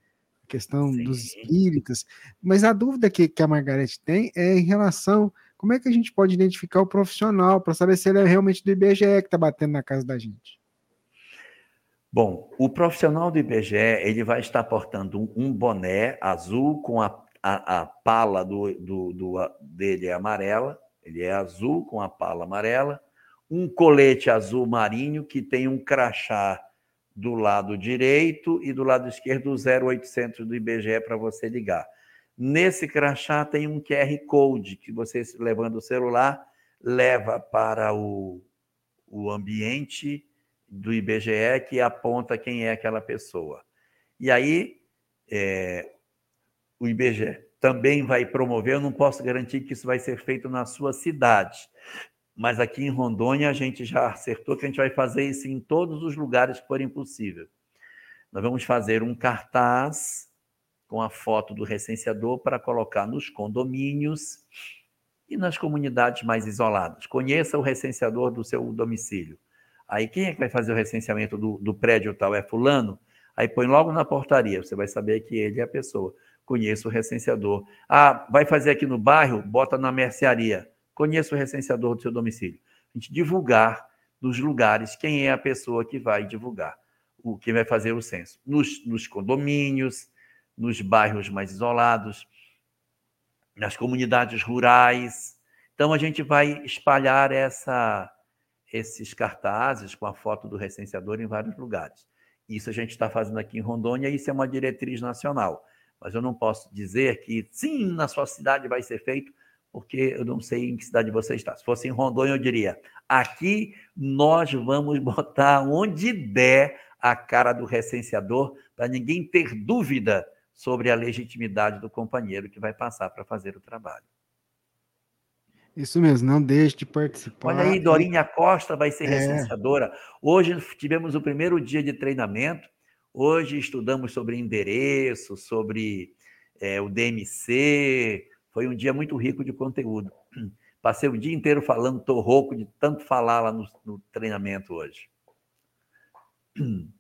A questão Sim. dos espíritas, mas a dúvida que, que a Margarete tem é em relação como é que a gente pode identificar o profissional para saber se ele é realmente do IBGE que está batendo na casa da gente? Bom, o profissional do IBGE ele vai estar portando um boné azul com a, a, a pala do, do, do, dele é amarela, ele é azul com a pala amarela, um colete azul marinho que tem um crachá do lado direito e do lado esquerdo o 0800 do IBGE para você ligar. Nesse crachá tem um QR Code que você, levando o celular, leva para o, o ambiente do IBGE que aponta quem é aquela pessoa. E aí, é, o IBGE também vai promover, eu não posso garantir que isso vai ser feito na sua cidade, mas aqui em Rondônia a gente já acertou que a gente vai fazer isso em todos os lugares que forem possível. Nós vamos fazer um cartaz com a foto do recenseador para colocar nos condomínios e nas comunidades mais isoladas. Conheça o recenseador do seu domicílio. Aí quem é que vai fazer o recenseamento do, do prédio tal? É fulano? Aí põe logo na portaria, você vai saber que ele é a pessoa. Conheça o recenseador. Ah, vai fazer aqui no bairro? Bota na mercearia. Conheça o recenseador do seu domicílio. A gente divulgar nos lugares quem é a pessoa que vai divulgar, o que vai fazer o censo. Nos, nos condomínios, nos bairros mais isolados, nas comunidades rurais. Então, a gente vai espalhar essa, esses cartazes com a foto do recenseador em vários lugares. Isso a gente está fazendo aqui em Rondônia, isso é uma diretriz nacional. Mas eu não posso dizer que sim, na sua cidade vai ser feito, porque eu não sei em que cidade você está. Se fosse em Rondônia, eu diria: aqui nós vamos (laughs) botar onde der a cara do recenseador, para ninguém ter dúvida sobre a legitimidade do companheiro que vai passar para fazer o trabalho. Isso mesmo, não deixe de participar. Olha aí, Dorinha Costa vai ser é. recenseadora. Hoje tivemos o primeiro dia de treinamento. Hoje estudamos sobre endereço, sobre é, o DMC. Foi um dia muito rico de conteúdo. (clears throat) Passei o dia inteiro falando, estou rouco de tanto falar lá no, no treinamento hoje. (clears throat)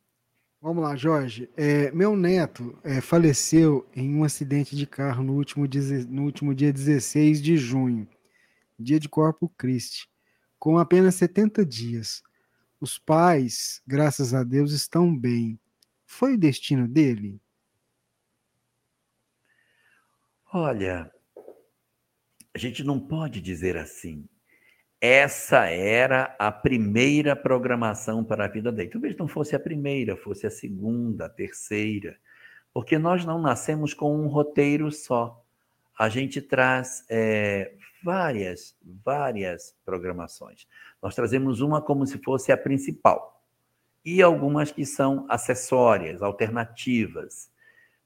Vamos lá, Jorge. É, meu neto é, faleceu em um acidente de carro no último, no último dia 16 de junho, dia de Corpo Christi, com apenas 70 dias. Os pais, graças a Deus, estão bem. Foi o destino dele? Olha, a gente não pode dizer assim essa era a primeira programação para a vida dele. Talvez não fosse a primeira, fosse a segunda, a terceira, porque nós não nascemos com um roteiro só. A gente traz é, várias, várias programações. Nós trazemos uma como se fosse a principal e algumas que são acessórias, alternativas.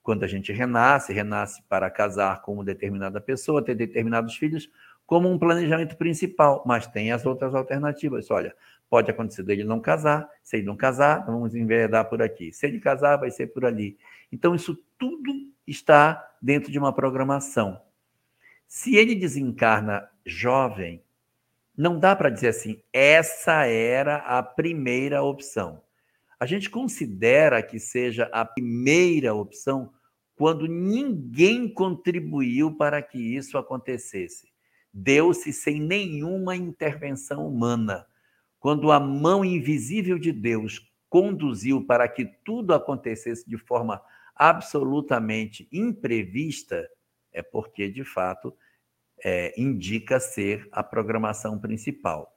Quando a gente renasce, renasce para casar com uma determinada pessoa, ter determinados filhos, como um planejamento principal, mas tem as outras alternativas. Olha, pode acontecer dele não casar, se ele não casar, vamos enveredar por aqui. Se ele casar, vai ser por ali. Então, isso tudo está dentro de uma programação. Se ele desencarna jovem, não dá para dizer assim, essa era a primeira opção. A gente considera que seja a primeira opção quando ninguém contribuiu para que isso acontecesse deu-se sem nenhuma intervenção humana. Quando a mão invisível de Deus conduziu para que tudo acontecesse de forma absolutamente imprevista, é porque, de fato, é, indica ser a programação principal.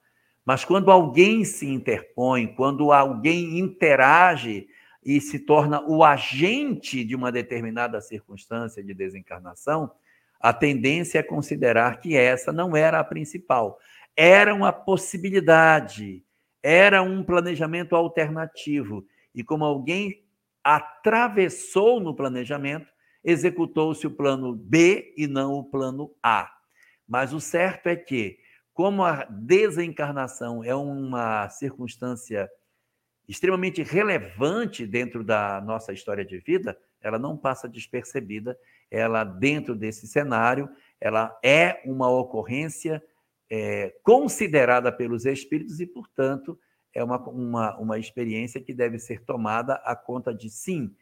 Mas quando alguém se interpõe, quando alguém interage e se torna o agente de uma determinada circunstância de desencarnação, a tendência é considerar que essa não era a principal. Era uma possibilidade, era um planejamento alternativo. E como alguém atravessou no planejamento, executou-se o plano B e não o plano A. Mas o certo é que, como a desencarnação é uma circunstância extremamente relevante dentro da nossa história de vida, ela não passa despercebida. Ela dentro desse cenário, ela é uma ocorrência é, considerada pelos espíritos e, portanto, é uma, uma, uma experiência que deve ser tomada a conta de sim,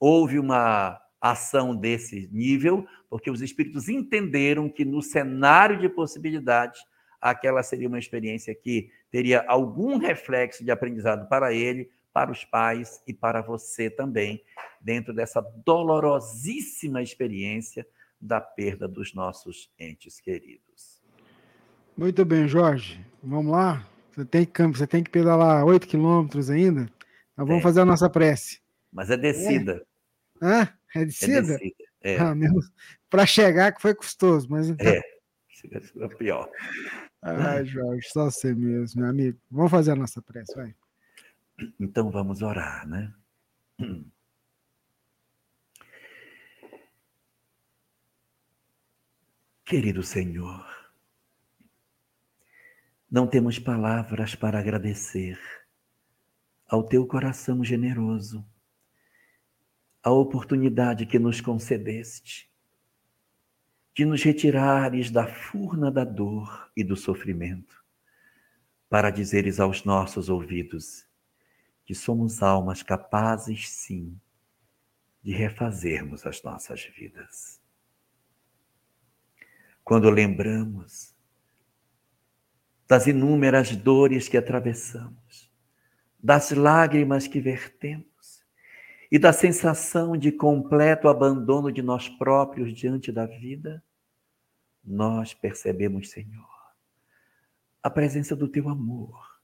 houve uma ação desse nível, porque os espíritos entenderam que no cenário de possibilidades, aquela seria uma experiência que teria algum reflexo de aprendizado para ele, para os pais e para você também, dentro dessa dolorosíssima experiência da perda dos nossos entes queridos. Muito bem, Jorge. Vamos lá? Você tem que, você tem que pedalar 8 quilômetros ainda? Então vamos é. fazer a nossa prece. Mas é descida. É, ah, é descida? É descida. É. Ah, Para chegar que foi custoso, mas. É, é pior. Ah, Jorge, só você mesmo, meu amigo. Vamos fazer a nossa prece, vai. Então vamos orar, né? Querido Senhor, não temos palavras para agradecer ao teu coração generoso a oportunidade que nos concedeste de nos retirares da furna da dor e do sofrimento, para dizeres aos nossos ouvidos que somos almas capazes, sim, de refazermos as nossas vidas. Quando lembramos das inúmeras dores que atravessamos, das lágrimas que vertemos, e da sensação de completo abandono de nós próprios diante da vida, nós percebemos, Senhor, a presença do teu amor,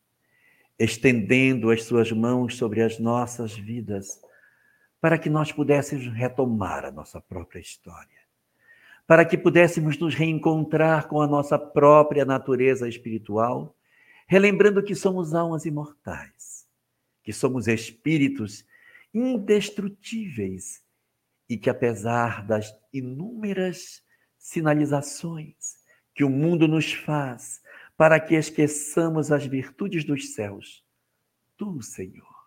estendendo as suas mãos sobre as nossas vidas, para que nós pudéssemos retomar a nossa própria história, para que pudéssemos nos reencontrar com a nossa própria natureza espiritual, relembrando que somos almas imortais, que somos espíritos indestrutíveis e que, apesar das inúmeras sinalizações que o mundo nos faz para que esqueçamos as virtudes dos céus, tu, Senhor,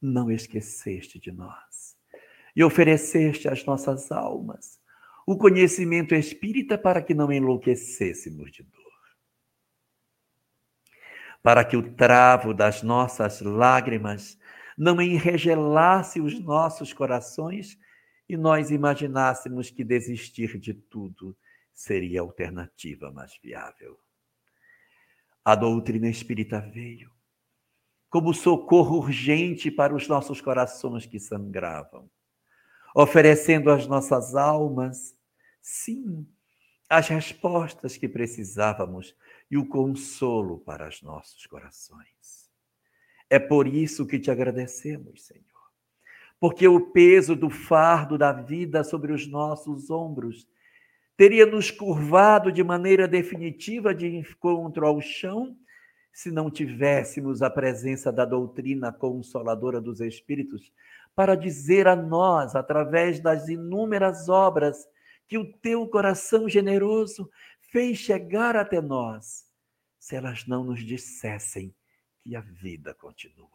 não esqueceste de nós e ofereceste às nossas almas o conhecimento espírita para que não enlouquecêssemos de dor. Para que o travo das nossas lágrimas não enregelasse os nossos corações e nós imaginássemos que desistir de tudo seria a alternativa mais viável. A doutrina espírita veio como socorro urgente para os nossos corações que sangravam, oferecendo às nossas almas, sim, as respostas que precisávamos e o consolo para os nossos corações. É por isso que te agradecemos, Senhor. Porque o peso do fardo da vida sobre os nossos ombros teria nos curvado de maneira definitiva de encontro ao chão se não tivéssemos a presença da doutrina consoladora dos Espíritos para dizer a nós, através das inúmeras obras que o teu coração generoso fez chegar até nós, se elas não nos dissessem e a vida continua.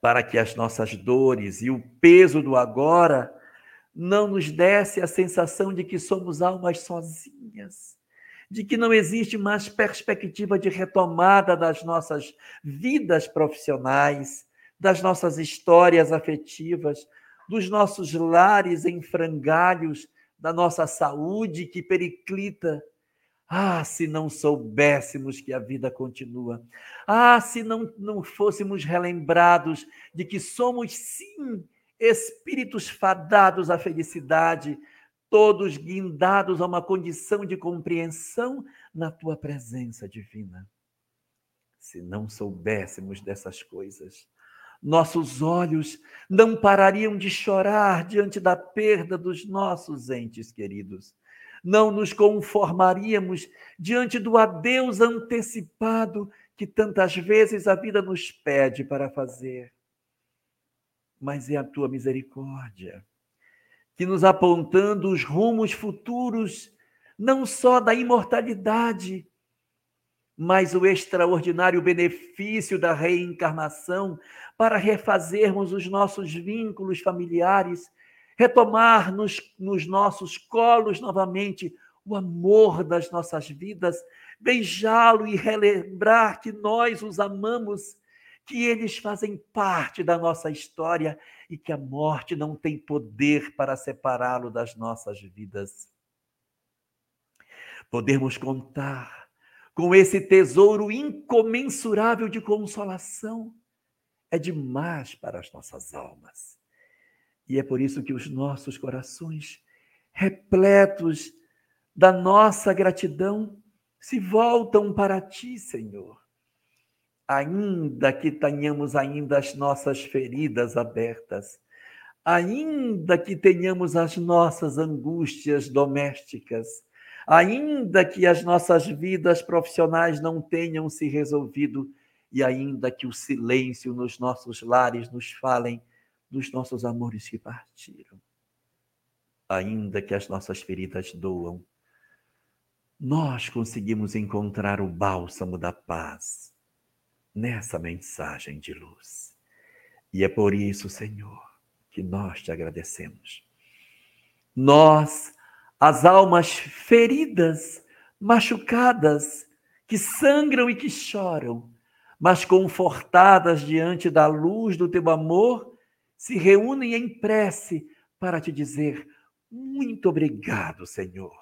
Para que as nossas dores e o peso do agora não nos desse a sensação de que somos almas sozinhas, de que não existe mais perspectiva de retomada das nossas vidas profissionais, das nossas histórias afetivas, dos nossos lares em frangalhos, da nossa saúde que periclita ah, se não soubéssemos que a vida continua. Ah, se não, não fôssemos relembrados de que somos, sim, espíritos fadados à felicidade, todos guindados a uma condição de compreensão na tua presença divina. Se não soubéssemos dessas coisas, nossos olhos não parariam de chorar diante da perda dos nossos entes queridos não nos conformaríamos diante do adeus antecipado que tantas vezes a vida nos pede para fazer. Mas é a tua misericórdia que nos apontando os rumos futuros, não só da imortalidade, mas o extraordinário benefício da reencarnação para refazermos os nossos vínculos familiares retomar nos, nos nossos colos novamente o amor das nossas vidas, beijá-lo e relembrar que nós os amamos, que eles fazem parte da nossa história e que a morte não tem poder para separá-lo das nossas vidas. Podermos contar com esse tesouro incomensurável de consolação é demais para as nossas almas. E é por isso que os nossos corações, repletos da nossa gratidão, se voltam para ti, Senhor. Ainda que tenhamos ainda as nossas feridas abertas, ainda que tenhamos as nossas angústias domésticas, ainda que as nossas vidas profissionais não tenham se resolvido e ainda que o silêncio nos nossos lares nos falem dos nossos amores que partiram, ainda que as nossas feridas doam, nós conseguimos encontrar o bálsamo da paz nessa mensagem de luz. E é por isso, Senhor, que nós te agradecemos. Nós, as almas feridas, machucadas, que sangram e que choram, mas confortadas diante da luz do teu amor, se reúnem em prece para te dizer: muito obrigado, Senhor.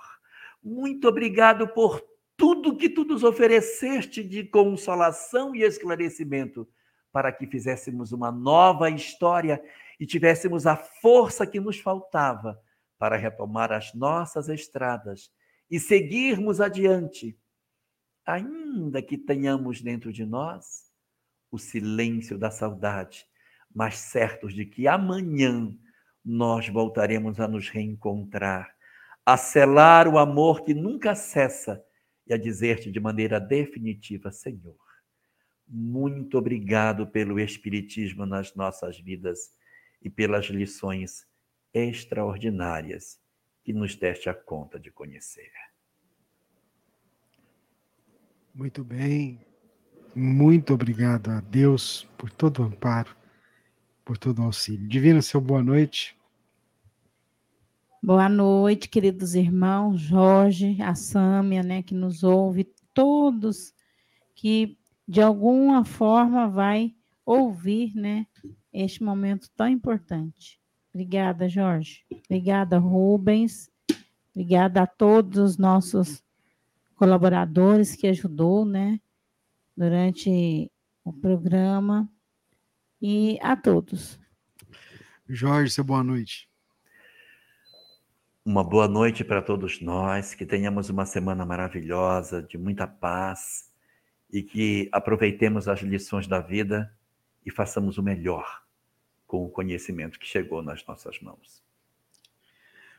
Muito obrigado por tudo que tu nos ofereceste de consolação e esclarecimento, para que fizéssemos uma nova história e tivéssemos a força que nos faltava para retomar as nossas estradas e seguirmos adiante ainda que tenhamos dentro de nós o silêncio da saudade, mas certos de que amanhã nós voltaremos a nos reencontrar, a selar o amor que nunca cessa e a dizer-te de maneira definitiva: Senhor, muito obrigado pelo Espiritismo nas nossas vidas e pelas lições extraordinárias que nos deste a conta de conhecer. Muito bem. Muito obrigado a Deus por todo o amparo, por todo o auxílio. Divino, seu boa noite. Boa noite, queridos irmãos, Jorge, a Sâmia, né, que nos ouve, todos que de alguma forma vai ouvir, né, este momento tão importante. Obrigada, Jorge. Obrigada, Rubens. Obrigada a todos os nossos colaboradores que ajudou, né, durante o programa e a todos. Jorge, seu boa noite. Uma boa noite para todos nós, que tenhamos uma semana maravilhosa, de muita paz e que aproveitemos as lições da vida e façamos o melhor com o conhecimento que chegou nas nossas mãos.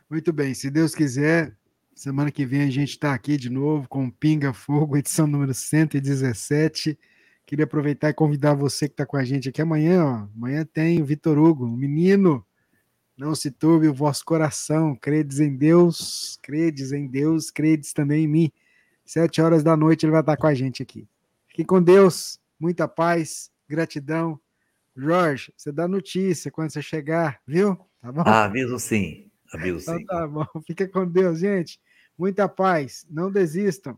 Muito bem, se Deus quiser, Semana que vem a gente está aqui de novo com Pinga Fogo, edição número 117. Queria aproveitar e convidar você que está com a gente aqui amanhã. Ó. Amanhã tem o Vitor Hugo, o menino. Não se turbe o vosso coração. Credes em Deus, credes em Deus, credes também em mim. Sete horas da noite ele vai estar com a gente aqui. Fique com Deus, muita paz, gratidão. Jorge, você dá notícia quando você chegar, viu? Tá bom? Ah, aviso sim. Aviso então, sim. tá bom. Fica com Deus, gente. Muita paz, não desistam,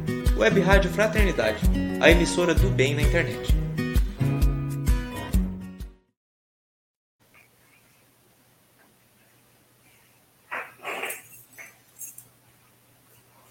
Web Rádio Fraternidade, a emissora do bem na internet.